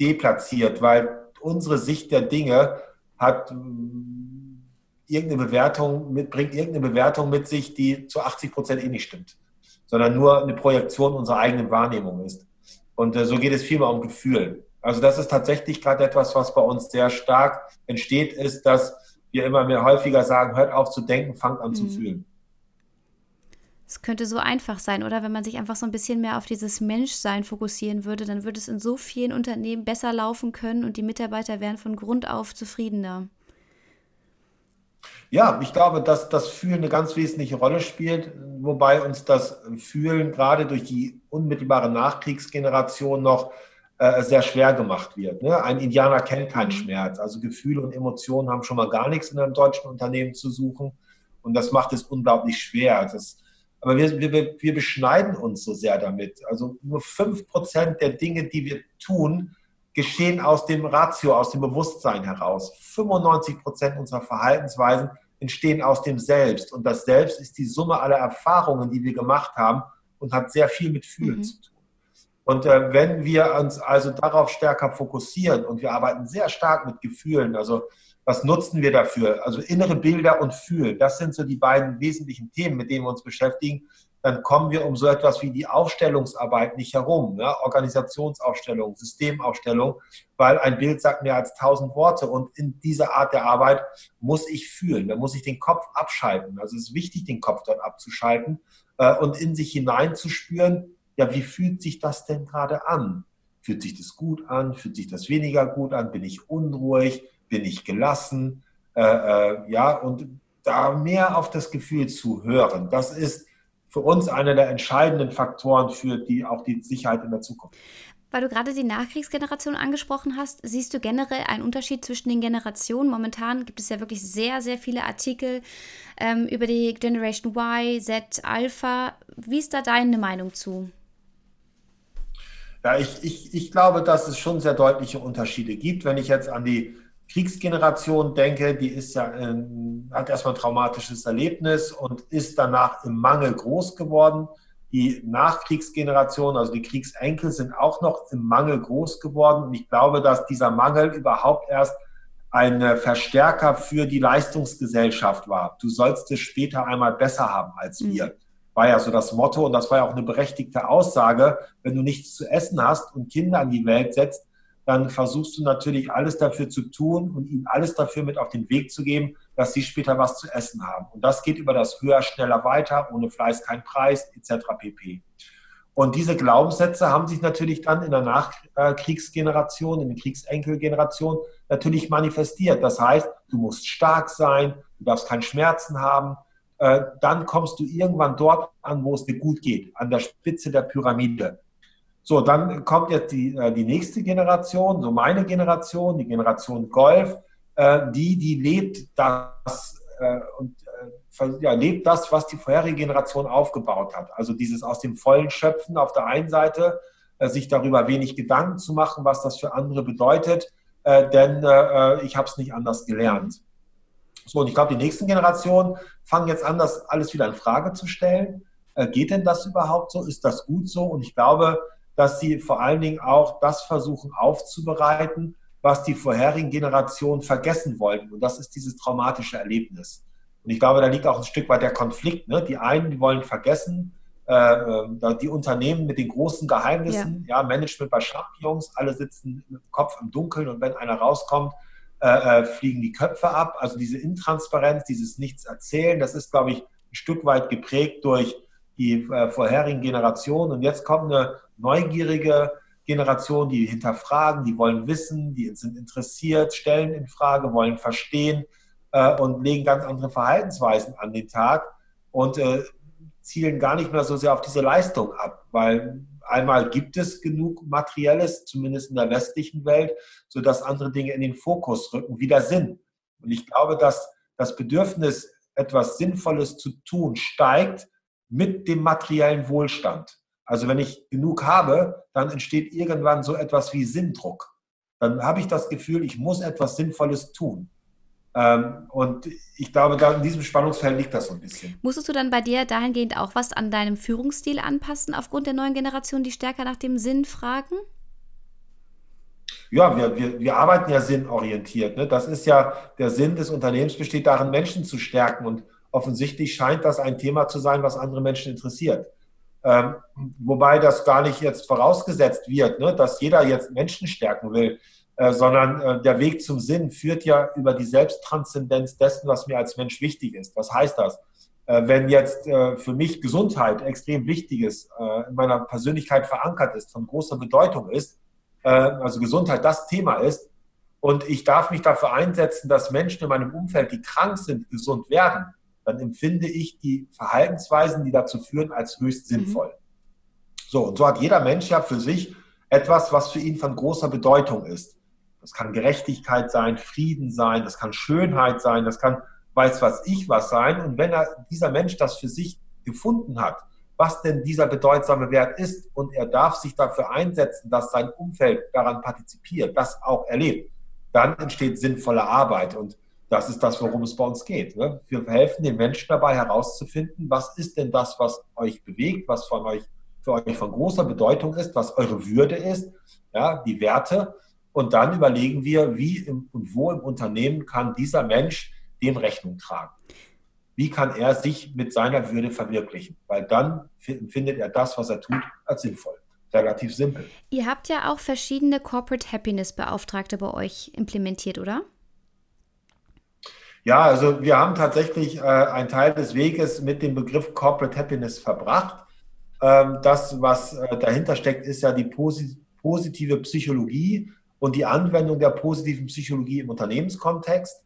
deplatziert, weil unsere Sicht der Dinge hat mm, irgendeine Bewertung mit, bringt irgendeine Bewertung mit sich, die zu 80 Prozent eh nicht stimmt, sondern nur eine Projektion unserer eigenen Wahrnehmung ist. Und äh, so geht es vielmehr um Gefühl. Also das ist tatsächlich gerade etwas, was bei uns sehr stark entsteht, ist, dass wir immer mehr häufiger sagen, hört auf zu denken, fangt an mhm. zu fühlen. Es könnte so einfach sein, oder? Wenn man sich einfach so ein bisschen mehr auf dieses Menschsein fokussieren würde, dann würde es in so vielen Unternehmen besser laufen können und die Mitarbeiter wären von Grund auf zufriedener. Ja, ich glaube, dass das Fühlen eine ganz wesentliche Rolle spielt, wobei uns das Fühlen gerade durch die unmittelbare Nachkriegsgeneration noch äh, sehr schwer gemacht wird. Ne? Ein Indianer kennt keinen mhm. Schmerz. Also Gefühle und Emotionen haben schon mal gar nichts in einem deutschen Unternehmen zu suchen. Und das macht es unglaublich schwer. Das, aber wir, wir, wir beschneiden uns so sehr damit. Also nur fünf Prozent der Dinge, die wir tun, geschehen aus dem Ratio, aus dem Bewusstsein heraus. 95 Prozent unserer Verhaltensweisen entstehen aus dem Selbst. Und das Selbst ist die Summe aller Erfahrungen, die wir gemacht haben und hat sehr viel mit Fühlen mhm. zu tun. Und äh, wenn wir uns also darauf stärker fokussieren und wir arbeiten sehr stark mit Gefühlen, also was nutzen wir dafür? Also innere Bilder und Fühlen, das sind so die beiden wesentlichen Themen, mit denen wir uns beschäftigen. Dann kommen wir um so etwas wie die Aufstellungsarbeit nicht herum, ja? Organisationsaufstellung, Systemaufstellung, weil ein Bild sagt mehr als tausend Worte und in dieser Art der Arbeit muss ich fühlen, da muss ich den Kopf abschalten. Also es ist wichtig, den Kopf dort abzuschalten äh, und in sich hineinzuspüren, ja, wie fühlt sich das denn gerade an? Fühlt sich das gut an? Fühlt sich das weniger gut an? Bin ich unruhig? Bin ich gelassen? Äh, äh, ja, und da mehr auf das Gefühl zu hören, das ist für uns einer der entscheidenden Faktoren für die, auch die Sicherheit in der Zukunft. Weil du gerade die Nachkriegsgeneration angesprochen hast, siehst du generell einen Unterschied zwischen den Generationen? Momentan gibt es ja wirklich sehr, sehr viele Artikel ähm, über die Generation Y, Z, Alpha. Wie ist da deine Meinung zu? Ja, ich, ich, ich glaube, dass es schon sehr deutliche Unterschiede gibt. Wenn ich jetzt an die Kriegsgeneration denke, die ist ja, ähm, hat erstmal ein traumatisches Erlebnis und ist danach im Mangel groß geworden. Die Nachkriegsgeneration, also die Kriegsenkel, sind auch noch im Mangel groß geworden. Und ich glaube, dass dieser Mangel überhaupt erst ein Verstärker für die Leistungsgesellschaft war. Du sollst es später einmal besser haben als wir. Mhm. War ja so das Motto und das war ja auch eine berechtigte Aussage. Wenn du nichts zu essen hast und Kinder an die Welt setzt, dann versuchst du natürlich alles dafür zu tun und ihnen alles dafür mit auf den Weg zu geben, dass sie später was zu essen haben. Und das geht über das höher, schneller, weiter, ohne Fleiß kein Preis, etc. pp. Und diese Glaubenssätze haben sich natürlich dann in der Nachkriegsgeneration, in der Kriegsenkelgeneration natürlich manifestiert. Das heißt, du musst stark sein, du darfst keinen Schmerzen haben. Äh, dann kommst du irgendwann dort an, wo es dir gut geht, an der Spitze der Pyramide. So, dann kommt jetzt die, äh, die nächste Generation, so meine Generation, die Generation Golf, äh, die, die lebt das und ja, lebt das, was die vorherige Generation aufgebaut hat. Also dieses aus dem Vollen schöpfen auf der einen Seite, sich darüber wenig Gedanken zu machen, was das für andere bedeutet, denn ich habe es nicht anders gelernt. So, und ich glaube, die nächsten Generationen fangen jetzt an, das alles wieder in Frage zu stellen. geht denn das überhaupt so? Ist das gut so? Und ich glaube, dass sie vor allen Dingen auch das versuchen aufzubereiten, was die vorherigen Generationen vergessen wollten. Und das ist dieses traumatische Erlebnis. Und ich glaube, da liegt auch ein Stück weit der Konflikt. Ne? Die einen, die wollen vergessen, äh, äh die Unternehmen mit den großen Geheimnissen, ja, ja Management bei Champions, alle sitzen mit dem Kopf im Dunkeln und wenn einer rauskommt, äh, äh, fliegen die Köpfe ab. Also diese Intransparenz, dieses Nichts erzählen, das ist, glaube ich, ein Stück weit geprägt durch die äh, vorherigen Generationen. Und jetzt kommt eine neugierige Generation, die hinterfragen, die wollen wissen, die sind interessiert, stellen in Frage, wollen verstehen äh, und legen ganz andere Verhaltensweisen an den Tag und äh, zielen gar nicht mehr so sehr auf diese Leistung ab, weil einmal gibt es genug Materielles, zumindest in der westlichen Welt, sodass andere Dinge in den Fokus rücken, wieder Sinn. Und ich glaube, dass das Bedürfnis, etwas Sinnvolles zu tun, steigt mit dem materiellen Wohlstand. Also wenn ich genug habe, dann entsteht irgendwann so etwas wie Sinndruck. Dann habe ich das Gefühl, ich muss etwas Sinnvolles tun. Ähm, und ich glaube, da in diesem Spannungsfeld liegt das so ein bisschen. Musstest du dann bei dir dahingehend auch was an deinem Führungsstil anpassen, aufgrund der neuen Generation, die stärker nach dem Sinn fragen? Ja, wir, wir, wir arbeiten ja sinnorientiert. Ne? Das ist ja, der Sinn des Unternehmens besteht darin, Menschen zu stärken. Und offensichtlich scheint das ein Thema zu sein, was andere Menschen interessiert. Ähm, wobei das gar nicht jetzt vorausgesetzt wird, ne, dass jeder jetzt Menschen stärken will, äh, sondern äh, der Weg zum Sinn führt ja über die Selbsttranszendenz dessen, was mir als Mensch wichtig ist. Was heißt das? Äh, wenn jetzt äh, für mich Gesundheit extrem wichtig ist, äh, in meiner Persönlichkeit verankert ist, von großer Bedeutung ist, äh, also Gesundheit das Thema ist, und ich darf mich dafür einsetzen, dass Menschen in meinem Umfeld, die krank sind, gesund werden, dann empfinde ich die Verhaltensweisen, die dazu führen, als höchst mhm. sinnvoll. Mhm. So, und so hat jeder Mensch ja für sich etwas, was für ihn von großer Bedeutung ist. Das kann Gerechtigkeit sein, Frieden sein, das kann Schönheit sein, das kann weiß was ich was sein. Und wenn er, dieser Mensch das für sich gefunden hat, was denn dieser bedeutsame Wert ist und er darf sich dafür einsetzen, dass sein Umfeld daran partizipiert, das auch erlebt, dann entsteht sinnvolle Arbeit. Und das ist das, worum es bei uns geht. Ne? Wir helfen den Menschen dabei herauszufinden, was ist denn das, was euch bewegt, was von euch, für euch von großer Bedeutung ist, was eure Würde ist, ja, die Werte. Und dann überlegen wir, wie im, und wo im Unternehmen kann dieser Mensch dem Rechnung tragen. Wie kann er sich mit seiner Würde verwirklichen? Weil dann findet er das, was er tut, als sinnvoll. Relativ simpel. Ihr habt ja auch verschiedene Corporate Happiness Beauftragte bei euch implementiert, oder? Ja, also wir haben tatsächlich äh, einen Teil des Weges mit dem Begriff Corporate Happiness verbracht. Ähm, das, was äh, dahinter steckt, ist ja die positive Psychologie und die Anwendung der positiven Psychologie im Unternehmenskontext.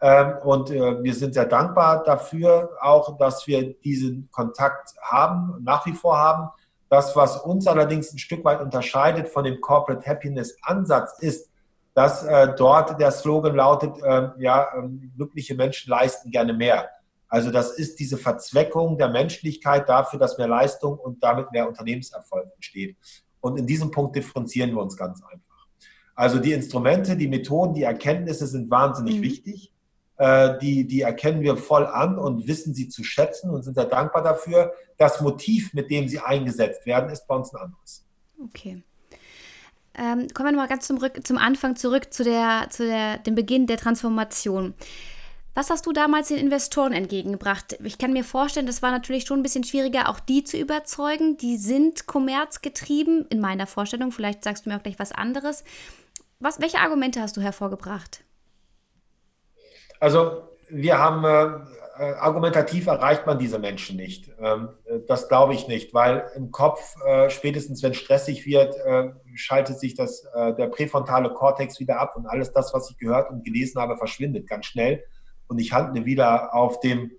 Ähm, und äh, wir sind sehr dankbar dafür auch, dass wir diesen Kontakt haben, nach wie vor haben. Das, was uns allerdings ein Stück weit unterscheidet von dem Corporate Happiness Ansatz, ist, dass äh, dort der Slogan lautet, äh, ja, ähm, glückliche Menschen leisten gerne mehr. Also das ist diese Verzweckung der Menschlichkeit dafür, dass mehr Leistung und damit mehr Unternehmenserfolg entsteht. Und in diesem Punkt differenzieren wir uns ganz einfach. Also die Instrumente, die Methoden, die Erkenntnisse sind wahnsinnig mhm. wichtig. Äh, die, die erkennen wir voll an und wissen sie zu schätzen und sind sehr dankbar dafür. Das Motiv, mit dem sie eingesetzt werden, ist bei uns ein anderes. Okay. Ähm, kommen wir nochmal ganz zum, zum Anfang zurück zu, der, zu der, dem Beginn der Transformation. Was hast du damals den Investoren entgegengebracht? Ich kann mir vorstellen, das war natürlich schon ein bisschen schwieriger, auch die zu überzeugen. Die sind kommerzgetrieben, in meiner Vorstellung. Vielleicht sagst du mir auch gleich was anderes. Was, welche Argumente hast du hervorgebracht? Also wir haben äh, äh, argumentativ erreicht man diese Menschen nicht. Ähm, das glaube ich nicht, weil im Kopf äh, spätestens wenn stressig wird, äh, schaltet sich das äh, der präfrontale Kortex wieder ab und alles das, was ich gehört und gelesen habe, verschwindet ganz schnell und ich handle wieder auf dem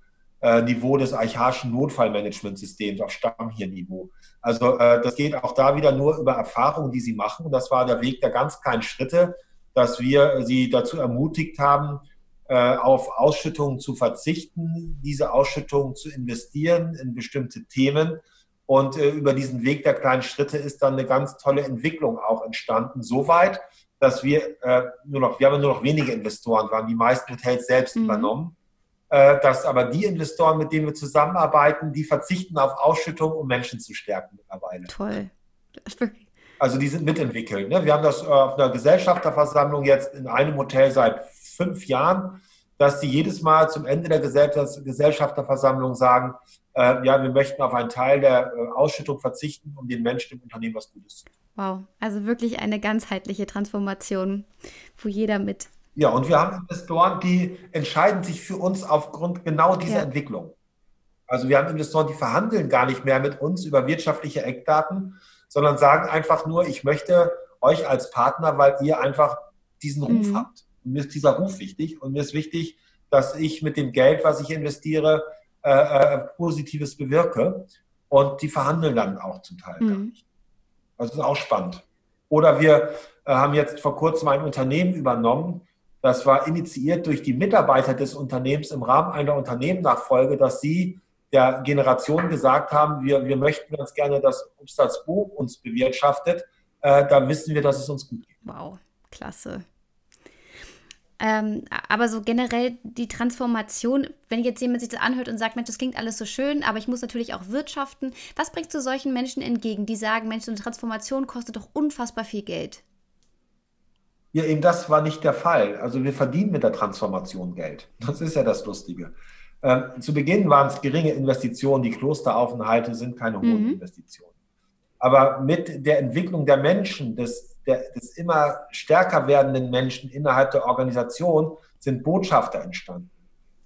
äh, Niveau des archaischen Notfallmanagementsystems, auf Stammhirnniveau. Also das geht auch da wieder nur über Erfahrungen, die sie machen. Und das war der Weg der ganz kleinen Schritte, dass wir sie dazu ermutigt haben, äh, auf Ausschüttungen zu verzichten, diese Ausschüttungen zu investieren in bestimmte Themen. Und äh, über diesen Weg der kleinen Schritte ist dann eine ganz tolle Entwicklung auch entstanden. Soweit, dass wir äh, nur noch, wir haben nur noch wenige Investoren, waren die meisten Hotels selbst mhm. übernommen. Äh, dass aber die Investoren, mit denen wir zusammenarbeiten, die verzichten auf Ausschüttung, um Menschen zu stärken mittlerweile. Toll. Also die sind mitentwickelt. Ne? Wir haben das äh, auf einer Gesellschafterversammlung jetzt in einem Hotel seit fünf Jahren, dass sie jedes Mal zum Ende der Gesellschafterversammlung sagen, äh, ja, wir möchten auf einen Teil der äh, Ausschüttung verzichten, um den Menschen im Unternehmen was Gutes zu tun. Wow, also wirklich eine ganzheitliche Transformation, wo jeder mit. Ja, und wir haben Investoren, die entscheiden sich für uns aufgrund genau dieser ja. Entwicklung. Also wir haben Investoren, die verhandeln gar nicht mehr mit uns über wirtschaftliche Eckdaten, sondern sagen einfach nur, ich möchte euch als Partner, weil ihr einfach diesen Ruf mhm. habt mir ist dieser Ruf wichtig und mir ist wichtig, dass ich mit dem Geld, was ich investiere, äh, äh, Positives bewirke. Und die verhandeln dann auch zum Teil mhm. gar nicht. Also das ist auch spannend. Oder wir äh, haben jetzt vor kurzem ein Unternehmen übernommen, das war initiiert durch die Mitarbeiter des Unternehmens im Rahmen einer Unternehmennachfolge, dass sie der Generation gesagt haben, wir, wir möchten ganz gerne, dass Obstalsbo uns bewirtschaftet. Äh, da wissen wir, dass es uns gut geht. Wow, klasse. Ähm, aber so generell die Transformation, wenn jetzt jemand sich das anhört und sagt, Mensch, das klingt alles so schön, aber ich muss natürlich auch wirtschaften. Was bringst du solchen Menschen entgegen, die sagen, Mensch, so eine Transformation kostet doch unfassbar viel Geld? Ja, eben das war nicht der Fall. Also wir verdienen mit der Transformation Geld. Das ist ja das Lustige. Ähm, zu Beginn waren es geringe Investitionen. Die Klosteraufenthalte sind keine hohen mhm. Investitionen. Aber mit der Entwicklung der Menschen, des der, des immer stärker werdenden Menschen innerhalb der Organisation sind Botschafter entstanden.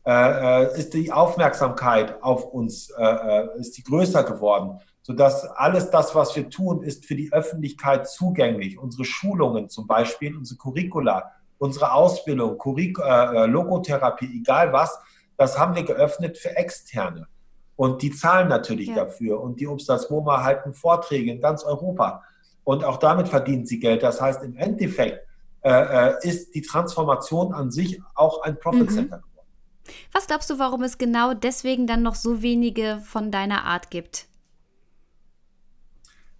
Äh, äh, ist die Aufmerksamkeit auf uns äh, äh, ist die größer geworden, sodass alles das, was wir tun, ist für die Öffentlichkeit zugänglich. Unsere Schulungen zum Beispiel, unsere Curricula, unsere Ausbildung, Curric äh, äh, Logotherapie, egal was, das haben wir geöffnet für Externe. Und die zahlen natürlich ja. dafür. Und die Obstas Woma halten Vorträge in ganz Europa und auch damit verdienen sie Geld. Das heißt, im Endeffekt äh, äh ist die Transformation an sich auch ein Profit Center mhm. geworden. Was glaubst du, warum es genau deswegen dann noch so wenige von deiner Art gibt?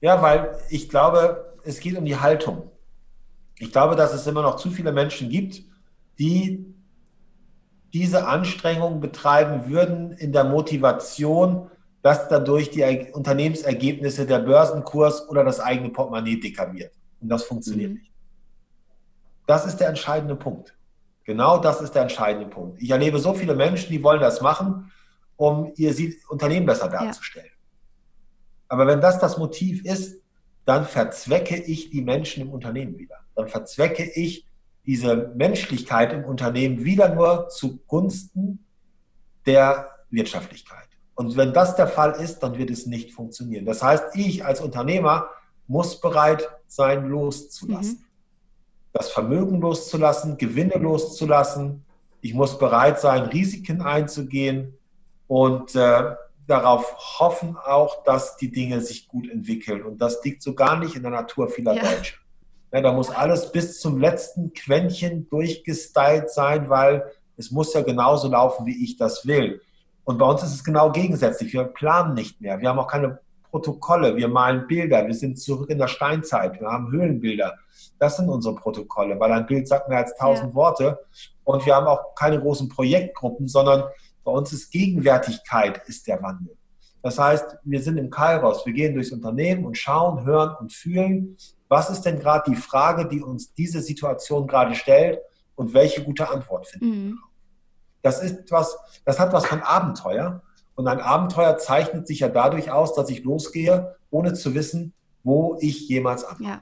Ja, weil ich glaube, es geht um die Haltung. Ich glaube, dass es immer noch zu viele Menschen gibt, die diese Anstrengungen betreiben würden in der Motivation, dass dadurch die Unternehmensergebnisse, der Börsenkurs oder das eigene Portemonnaie dicker wird. Und das funktioniert mhm. nicht. Das ist der entscheidende Punkt. Genau das ist der entscheidende Punkt. Ich erlebe so viele Menschen, die wollen das machen, um ihr Unternehmen besser darzustellen. Ja. Aber wenn das das Motiv ist, dann verzwecke ich die Menschen im Unternehmen wieder. Dann verzwecke ich diese Menschlichkeit im Unternehmen wieder nur zugunsten der Wirtschaftlichkeit. Und wenn das der Fall ist, dann wird es nicht funktionieren. Das heißt, ich als Unternehmer muss bereit sein, loszulassen. Mhm. Das Vermögen loszulassen, Gewinne loszulassen. Ich muss bereit sein, Risiken einzugehen und äh, darauf hoffen auch, dass die Dinge sich gut entwickeln. Und das liegt so gar nicht in der Natur vieler ja. Deutscher. Ja, da muss alles bis zum letzten Quäntchen durchgestylt sein, weil es muss ja genauso laufen, wie ich das will. Und bei uns ist es genau gegensätzlich. Wir planen nicht mehr. Wir haben auch keine Protokolle. Wir malen Bilder. Wir sind zurück in der Steinzeit. Wir haben Höhlenbilder. Das sind unsere Protokolle, weil ein Bild sagt mehr als tausend ja. Worte. Und wir haben auch keine großen Projektgruppen, sondern bei uns ist Gegenwärtigkeit ist der Wandel. Das heißt, wir sind im Kairos. Wir gehen durchs Unternehmen und schauen, hören und fühlen, was ist denn gerade die Frage, die uns diese Situation gerade stellt und welche gute Antwort finden mhm. Das ist was, das hat was von Abenteuer. Und ein Abenteuer zeichnet sich ja dadurch aus, dass ich losgehe, ohne zu wissen, wo ich jemals ankomme. Ja.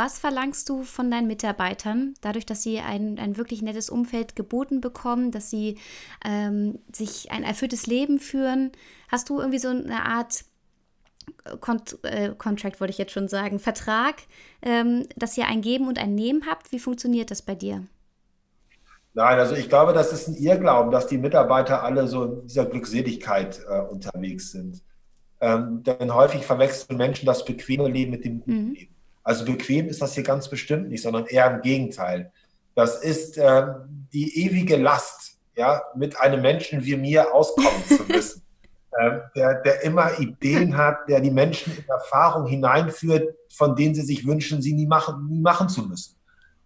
Was verlangst du von deinen Mitarbeitern, dadurch, dass sie ein, ein wirklich nettes Umfeld geboten bekommen, dass sie ähm, sich ein erfülltes Leben führen? Hast du irgendwie so eine Art Kont äh, Contract, wollte ich jetzt schon sagen, Vertrag, ähm, dass ihr ein Geben und ein Nehmen habt? Wie funktioniert das bei dir? Nein, also ich glaube, das ist ein Irrglauben, dass die Mitarbeiter alle so in dieser Glückseligkeit äh, unterwegs sind. Ähm, denn häufig verwechseln Menschen das bequeme Leben mit dem guten mhm. Leben. Also bequem ist das hier ganz bestimmt nicht, sondern eher im Gegenteil. Das ist äh, die ewige Last, ja, mit einem Menschen wie mir auskommen zu müssen. Ähm, der, der immer Ideen hat, der die Menschen in Erfahrung hineinführt, von denen sie sich wünschen, sie nie machen, nie machen zu müssen.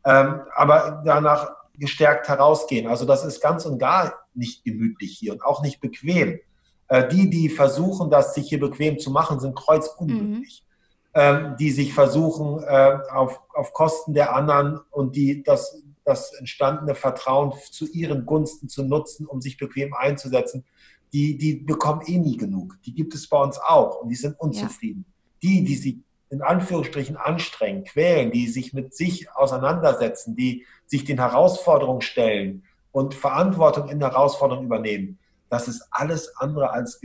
Ähm, aber danach gestärkt herausgehen. Also das ist ganz und gar nicht gemütlich hier und auch nicht bequem. Äh, die, die versuchen, das sich hier bequem zu machen, sind kreuzunglücklich. Mhm. Ähm, die sich versuchen, äh, auf, auf Kosten der anderen und die das, das entstandene Vertrauen zu ihren Gunsten zu nutzen, um sich bequem einzusetzen, die, die bekommen eh nie genug. Die gibt es bei uns auch und die sind unzufrieden. Ja. Die, die sich in Anführungsstrichen anstrengen, quälen, die sich mit sich auseinandersetzen, die sich den Herausforderungen stellen und Verantwortung in Herausforderungen übernehmen, das ist alles andere als.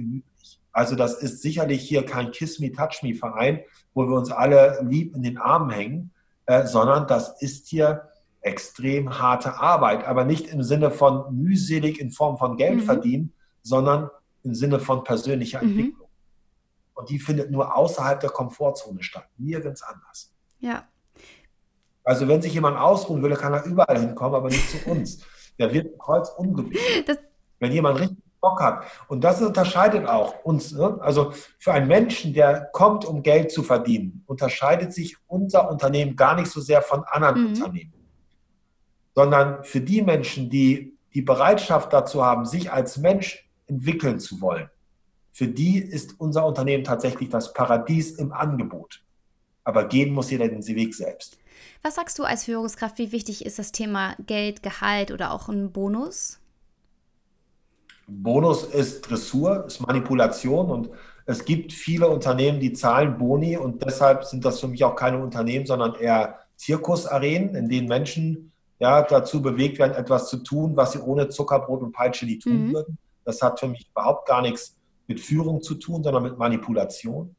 Also das ist sicherlich hier kein Kiss Me, Touch Me Verein, wo wir uns alle lieb in den Armen hängen, äh, sondern das ist hier extrem harte Arbeit, aber nicht im Sinne von mühselig in Form von Geld mhm. verdienen, sondern im Sinne von persönlicher mhm. Entwicklung. Und die findet nur außerhalb der Komfortzone statt, nirgends anders. Ja. Also wenn sich jemand ausruhen will, kann er überall hinkommen, aber nicht zu uns. Der wird kreuz umgebiegt. Wenn jemand richtig Bock hat. Und das unterscheidet auch uns. Ne? Also für einen Menschen, der kommt, um Geld zu verdienen, unterscheidet sich unser Unternehmen gar nicht so sehr von anderen mhm. Unternehmen. Sondern für die Menschen, die die Bereitschaft dazu haben, sich als Mensch entwickeln zu wollen, für die ist unser Unternehmen tatsächlich das Paradies im Angebot. Aber gehen muss jeder den Weg selbst. Was sagst du als Führungskraft, wie wichtig ist das Thema Geld, Gehalt oder auch ein Bonus? Bonus ist Dressur, ist Manipulation und es gibt viele Unternehmen, die zahlen Boni und deshalb sind das für mich auch keine Unternehmen, sondern eher Zirkusarenen, in denen Menschen ja, dazu bewegt werden, etwas zu tun, was sie ohne Zuckerbrot und Peitsche nie tun mhm. würden. Das hat für mich überhaupt gar nichts mit Führung zu tun, sondern mit Manipulation.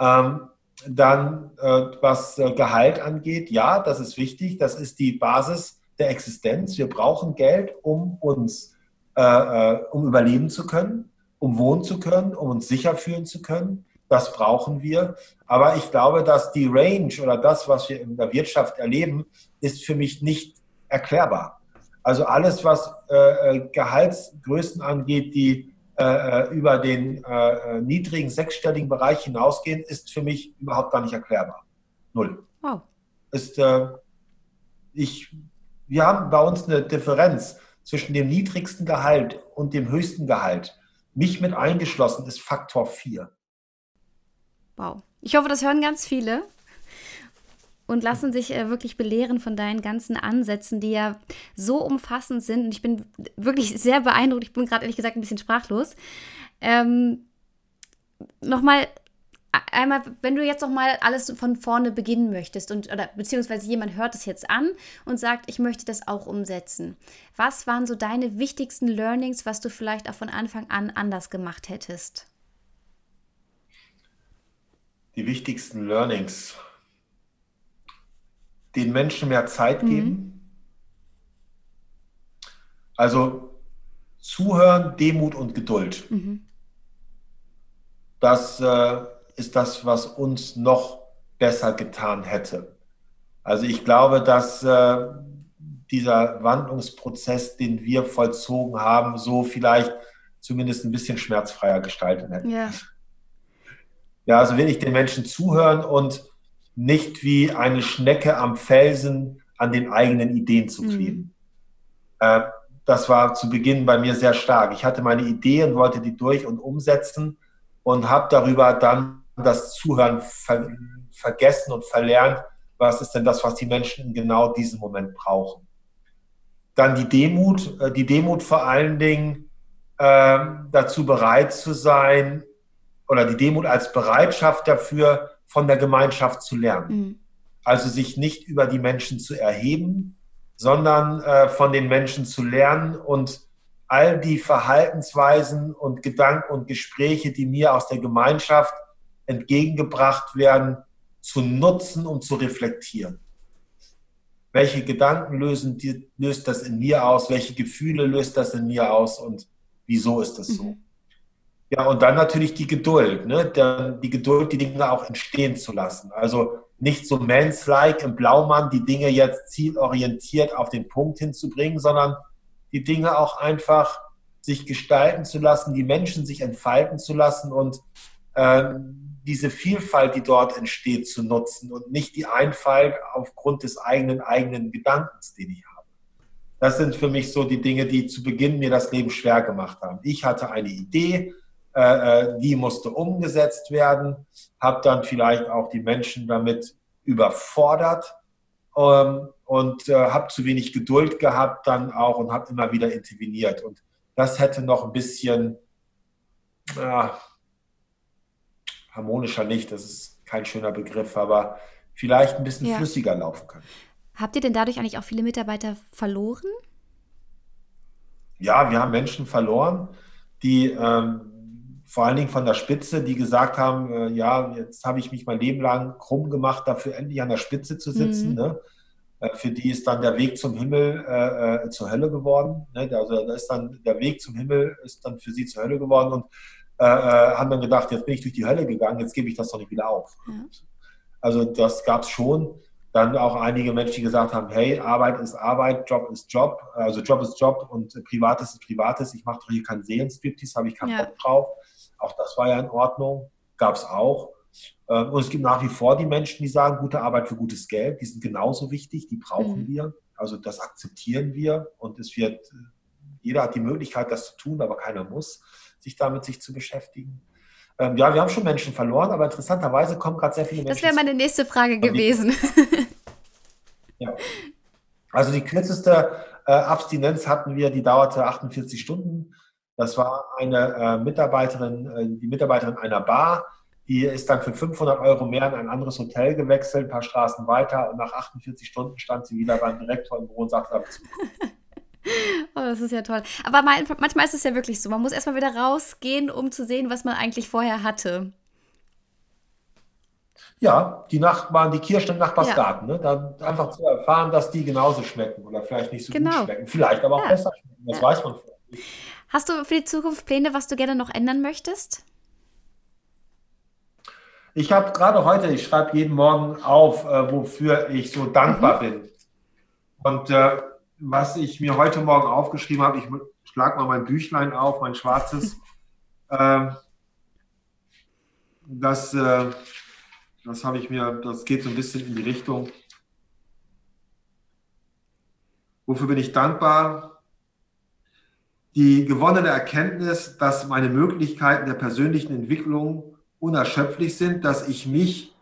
Ähm, dann, äh, was äh, Gehalt angeht, ja, das ist wichtig. Das ist die Basis der Existenz. Wir brauchen Geld, um uns, äh, äh um überleben zu können, um wohnen zu können, um uns sicher fühlen zu können. Das brauchen wir. Aber ich glaube, dass die Range oder das, was wir in der Wirtschaft erleben, ist für mich nicht erklärbar. Also alles, was äh, äh Gehaltsgrößen angeht, die äh, äh, über den äh, niedrigen sechsstelligen Bereich hinausgehen, ist für mich überhaupt gar nicht erklärbar. Null. Wow. Ist, ich, wir haben bei uns eine Differenz zwischen dem niedrigsten Gehalt und dem höchsten Gehalt. Mich mit eingeschlossen ist Faktor 4. Wow. Ich hoffe, das hören ganz viele und lassen sich äh, wirklich belehren von deinen ganzen Ansätzen, die ja so umfassend sind. Und ich bin wirklich sehr beeindruckt. Ich bin gerade ehrlich gesagt ein bisschen sprachlos. Ähm, Nochmal einmal, wenn du jetzt noch mal alles von vorne beginnen möchtest und oder beziehungsweise jemand hört es jetzt an und sagt, ich möchte das auch umsetzen. Was waren so deine wichtigsten Learnings, was du vielleicht auch von Anfang an anders gemacht hättest? Die wichtigsten Learnings. Den Menschen mehr Zeit mhm. geben. Also Zuhören, Demut und Geduld. Mhm. Das äh, ist das, was uns noch besser getan hätte. Also ich glaube, dass äh, dieser Wandlungsprozess, den wir vollzogen haben, so vielleicht zumindest ein bisschen schmerzfreier gestalten hätte. Ja. ja, also will ich den Menschen zuhören und nicht wie eine Schnecke am Felsen an den eigenen Ideen zu kleben. Mhm. Äh, das war zu Beginn bei mir sehr stark. Ich hatte meine Idee und wollte die durch und umsetzen und habe darüber dann das Zuhören ver vergessen und verlernt, was ist denn das, was die Menschen in genau diesem Moment brauchen. Dann die Demut, äh, die Demut vor allen Dingen äh, dazu bereit zu sein oder die Demut als Bereitschaft dafür, von der Gemeinschaft zu lernen. Mhm. Also sich nicht über die Menschen zu erheben, sondern äh, von den Menschen zu lernen und all die Verhaltensweisen und Gedanken und Gespräche, die mir aus der Gemeinschaft entgegengebracht werden, zu nutzen und zu reflektieren. Welche Gedanken lösen die, löst das in mir aus? Welche Gefühle löst das in mir aus? Und wieso ist das so? Mhm. Ja, und dann natürlich die Geduld, ne? die Geduld, die Dinge auch entstehen zu lassen. Also nicht so mans-like im Blaumann die Dinge jetzt zielorientiert auf den Punkt hinzubringen, sondern die Dinge auch einfach sich gestalten zu lassen, die Menschen sich entfalten zu lassen und äh, diese Vielfalt, die dort entsteht, zu nutzen und nicht die Einfalt aufgrund des eigenen eigenen Gedankens, den ich habe. Das sind für mich so die Dinge, die zu Beginn mir das Leben schwer gemacht haben. Ich hatte eine Idee, äh, äh die musste umgesetzt werden, habe dann vielleicht auch die Menschen damit überfordert ähm, und äh, habe zu wenig Geduld gehabt dann auch und habe immer wieder interveniert. Und das hätte noch ein bisschen äh, harmonischer nicht, das ist kein schöner Begriff, aber vielleicht ein bisschen ja. flüssiger laufen können. Habt ihr denn dadurch eigentlich auch viele Mitarbeiter verloren? Ja, wir haben Menschen verloren, die ähm, vor allen Dingen von der Spitze, die gesagt haben, äh, ja, jetzt habe ich mich mein Leben lang krumm gemacht, dafür endlich an der Spitze zu sitzen. Mhm. Ne? Äh, für die ist dann der Weg zum Himmel äh, äh, zur Hölle geworden. Ne? Also da ist dann der Weg zum Himmel ist dann für sie zur Hölle geworden und äh, äh, haben dann gedacht, jetzt bin ich durch die Hölle gegangen, jetzt gebe ich das doch nicht wieder auf. Ja. Also das gab es schon. Dann auch einige Menschen, die gesagt haben, hey, Arbeit ist Arbeit, Job ist Job, also Job ist Job und Privates ist Privates. Ich mache doch hier keinen Seelenstriptease, habe ich keinen ja. Bock drauf. Auch das war ja in Ordnung, gab es auch. Ähm, und es gibt nach wie vor die Menschen, die sagen, gute Arbeit für gutes Geld, die sind genauso wichtig, die brauchen mhm. wir. Also das akzeptieren wir und es wird, jeder hat die Möglichkeit, das zu tun, aber keiner muss, sich damit sich zu beschäftigen. Ähm, ja, wir haben schon Menschen verloren, aber interessanterweise kommen gerade sehr viele Menschen. Das wäre meine nächste Frage gewesen. ja. Also die kürzeste äh, Abstinenz hatten wir, die dauerte 48 Stunden. Das war eine äh, Mitarbeiterin, äh, die Mitarbeiterin einer Bar, die ist dann für 500 Euro mehr in ein anderes Hotel gewechselt, ein paar Straßen weiter und nach 48 Stunden stand sie wieder beim Direktor im Büro und sagte. Oh, das ist ja toll. Aber manchmal ist es ja wirklich so. Man muss erstmal wieder rausgehen, um zu sehen, was man eigentlich vorher hatte. Ja, die Nachbarn, die Kirschen im Nachbarsgarten. Ja. Ne? Dann einfach zu erfahren, dass die genauso schmecken oder vielleicht nicht so genau. gut schmecken. Vielleicht aber auch ja. besser schmecken. Das ja. weiß man vielleicht nicht. Hast du für die Zukunft Pläne, was du gerne noch ändern möchtest? Ich habe gerade heute, ich schreibe jeden Morgen auf, äh, wofür ich so dankbar mhm. bin. Und äh, was ich mir heute Morgen aufgeschrieben habe, ich schlage mal mein Büchlein auf, mein schwarzes. äh, das, äh, das habe ich mir, das geht so ein bisschen in die Richtung. Wofür bin ich dankbar? Die gewonnene Erkenntnis, dass meine Möglichkeiten der persönlichen Entwicklung unerschöpflich sind, dass ich mich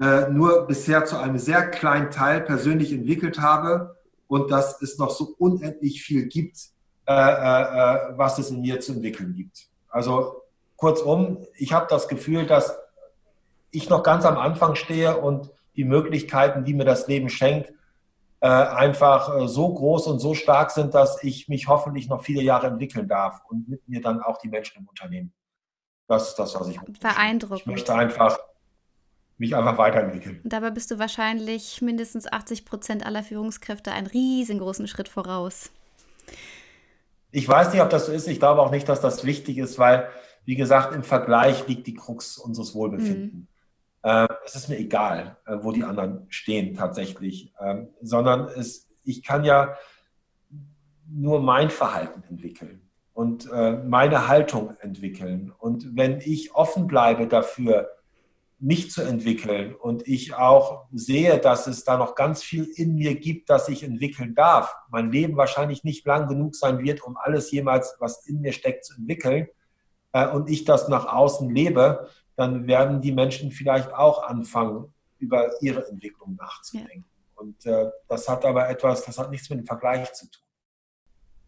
äh, nur bisher zu einem sehr kleinen Teil persönlich entwickelt habe und dass es noch so unendlich viel gibt, äh, äh, was es in mir zu entwickeln gibt. Also kurzum, ich habe das Gefühl, dass ich noch ganz am Anfang stehe und die Möglichkeiten, die mir das Leben schenkt, äh, einfach äh, so groß und so stark sind, dass ich mich hoffentlich noch viele Jahre entwickeln darf und mit mir dann auch die Menschen im Unternehmen. Das ist das, was ich Beeindruckend. Ich möchte einfach mich einfach weiterentwickeln. Und dabei bist du wahrscheinlich mindestens 80 Prozent aller Führungskräfte einen riesengroßen Schritt voraus. Ich weiß nicht, ob das so ist. Ich glaube auch nicht, dass das wichtig ist, weil, wie gesagt, im Vergleich liegt die Krux unseres Wohlbefindens. Mhm. Ähm, es ist mir egal, äh, wo die anderen stehen tatsächlich, ähm, sondern es, ich kann ja nur mein Verhalten entwickeln und äh, meine Haltung entwickeln. Und wenn ich offen bleibe dafür, mich zu entwickeln und ich auch sehe, dass es da noch ganz viel in mir gibt, das ich entwickeln darf, mein Leben wahrscheinlich nicht lang genug sein wird, um alles jemals, was in mir steckt, zu entwickeln, äh, und ich das nach außen lebe, dann werden die Menschen vielleicht auch anfangen, über ihre Entwicklung nachzudenken. Ja. Und äh, das hat aber etwas, das hat nichts mit dem Vergleich zu tun.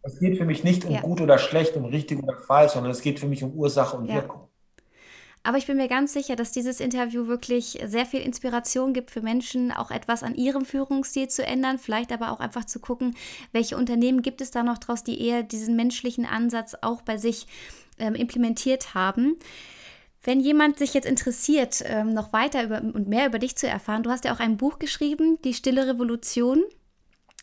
Es geht für mich nicht um ja. gut oder schlecht, um richtig oder falsch, sondern es geht für mich um Ursache und ja. Wirkung. Aber ich bin mir ganz sicher, dass dieses Interview wirklich sehr viel Inspiration gibt für Menschen, auch etwas an ihrem Führungsstil zu ändern, vielleicht aber auch einfach zu gucken, welche Unternehmen gibt es da noch draus, die eher diesen menschlichen Ansatz auch bei sich ähm, implementiert haben. Wenn jemand sich jetzt interessiert, ähm, noch weiter über, und mehr über dich zu erfahren, du hast ja auch ein Buch geschrieben, Die Stille Revolution,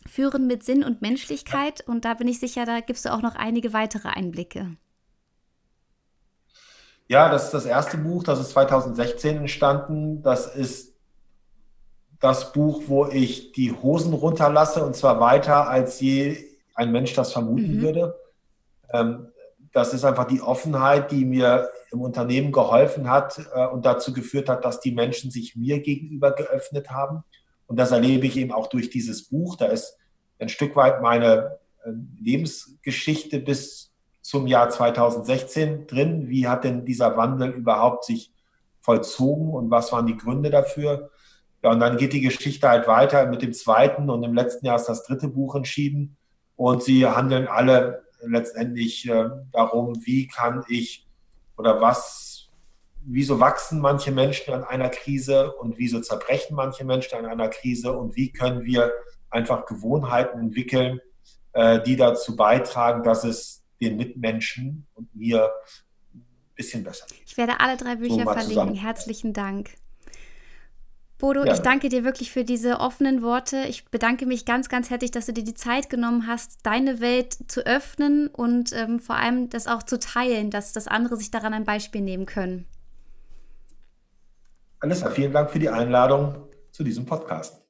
Führen mit Sinn und Menschlichkeit. Und da bin ich sicher, da gibst du auch noch einige weitere Einblicke. Ja, das ist das erste Buch, das ist 2016 entstanden. Das ist das Buch, wo ich die Hosen runterlasse und zwar weiter, als je ein Mensch das vermuten mhm. würde. Ähm, das ist einfach die Offenheit, die mir im Unternehmen geholfen hat äh, und dazu geführt hat, dass die Menschen sich mir gegenüber geöffnet haben. Und das erlebe ich eben auch durch dieses Buch. Da ist ein Stück weit meine äh, Lebensgeschichte bis zum Jahr 2016 drin. Wie hat denn dieser Wandel überhaupt sich vollzogen und was waren die Gründe dafür? Ja, und dann geht die Geschichte halt weiter mit dem zweiten und im letzten Jahr ist das dritte Buch entschieden. Und sie handeln alle letztendlich äh, darum, wie kann ich oder was, wieso wachsen manche Menschen an einer Krise und wieso zerbrechen manche Menschen an einer Krise und wie können wir einfach Gewohnheiten entwickeln, äh, die dazu beitragen, dass es den Mitmenschen und mir ein bisschen besser geht. Ich werde alle drei Bücher so verlinken. Herzlichen Dank. Bodo, ja. ich danke dir wirklich für diese offenen Worte. Ich bedanke mich ganz, ganz herzlich, dass du dir die Zeit genommen hast, deine Welt zu öffnen und ähm, vor allem das auch zu teilen, dass, dass andere sich daran ein Beispiel nehmen können. Alissa, vielen Dank für die Einladung zu diesem Podcast.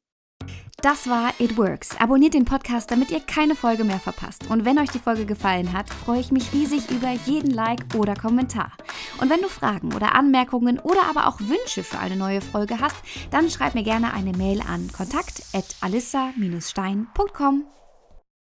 Das war It Works. Abonniert den Podcast, damit ihr keine Folge mehr verpasst. Und wenn euch die Folge gefallen hat, freue ich mich riesig über jeden Like oder Kommentar. Und wenn du Fragen oder Anmerkungen oder aber auch Wünsche für eine neue Folge hast, dann schreib mir gerne eine Mail an kontakt@alissa-stein.com.